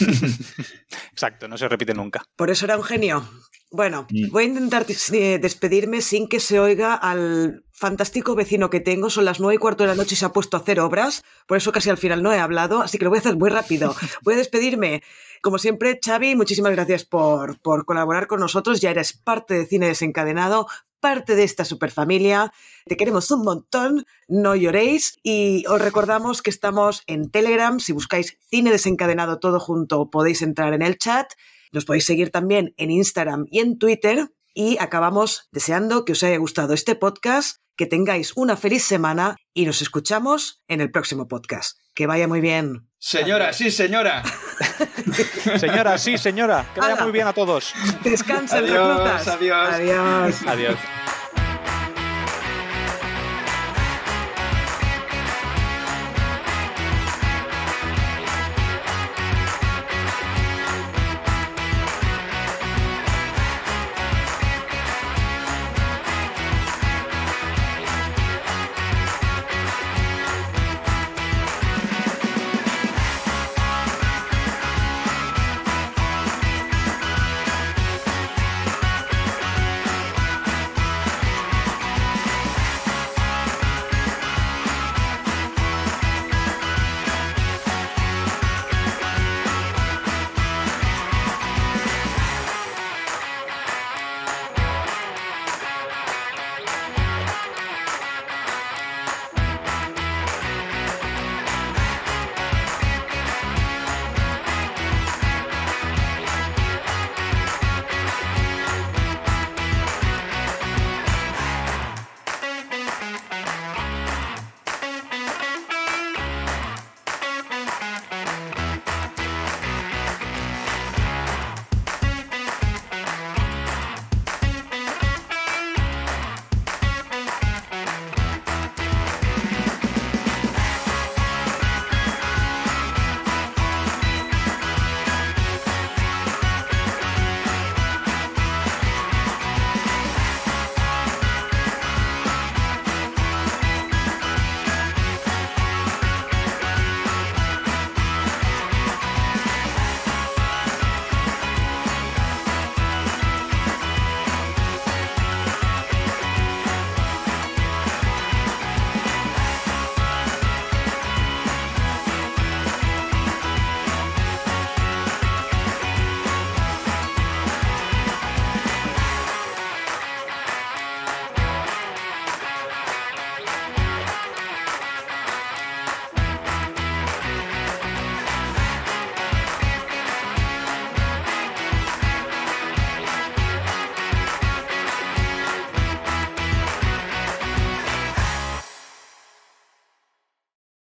[LAUGHS] Exacto, no se repite nunca. Por eso era un genio. Bueno, Mm. voy a intentar eh, despedirme sin que se oiga al fantástico vecino que tengo. Son las nueve y cuarto de la noche y se ha puesto a hacer obras. Por eso casi al final no he hablado, así que lo voy a hacer muy rápido. [LAUGHS] Voy a despedirme. Como siempre, Xavi, muchísimas gracias por, por colaborar con nosotros. Ya eres parte de Cine Desencadenado, parte de esta superfamilia. Te queremos un montón, no lloréis. Y os recordamos que estamos en Telegram. Si buscáis Cine Desencadenado todo junto, podéis entrar en el chat. Nos podéis seguir también en Instagram y en Twitter. Y acabamos deseando que os haya gustado este podcast, que tengáis una feliz semana y nos escuchamos en el próximo podcast. Que vaya muy bien. Señora, sí, señora. [LAUGHS] Señora, sí, señora. Que vaya Hala. muy bien a todos. Descansen, Adiós, reclutas. adiós. Adiós. Adiós.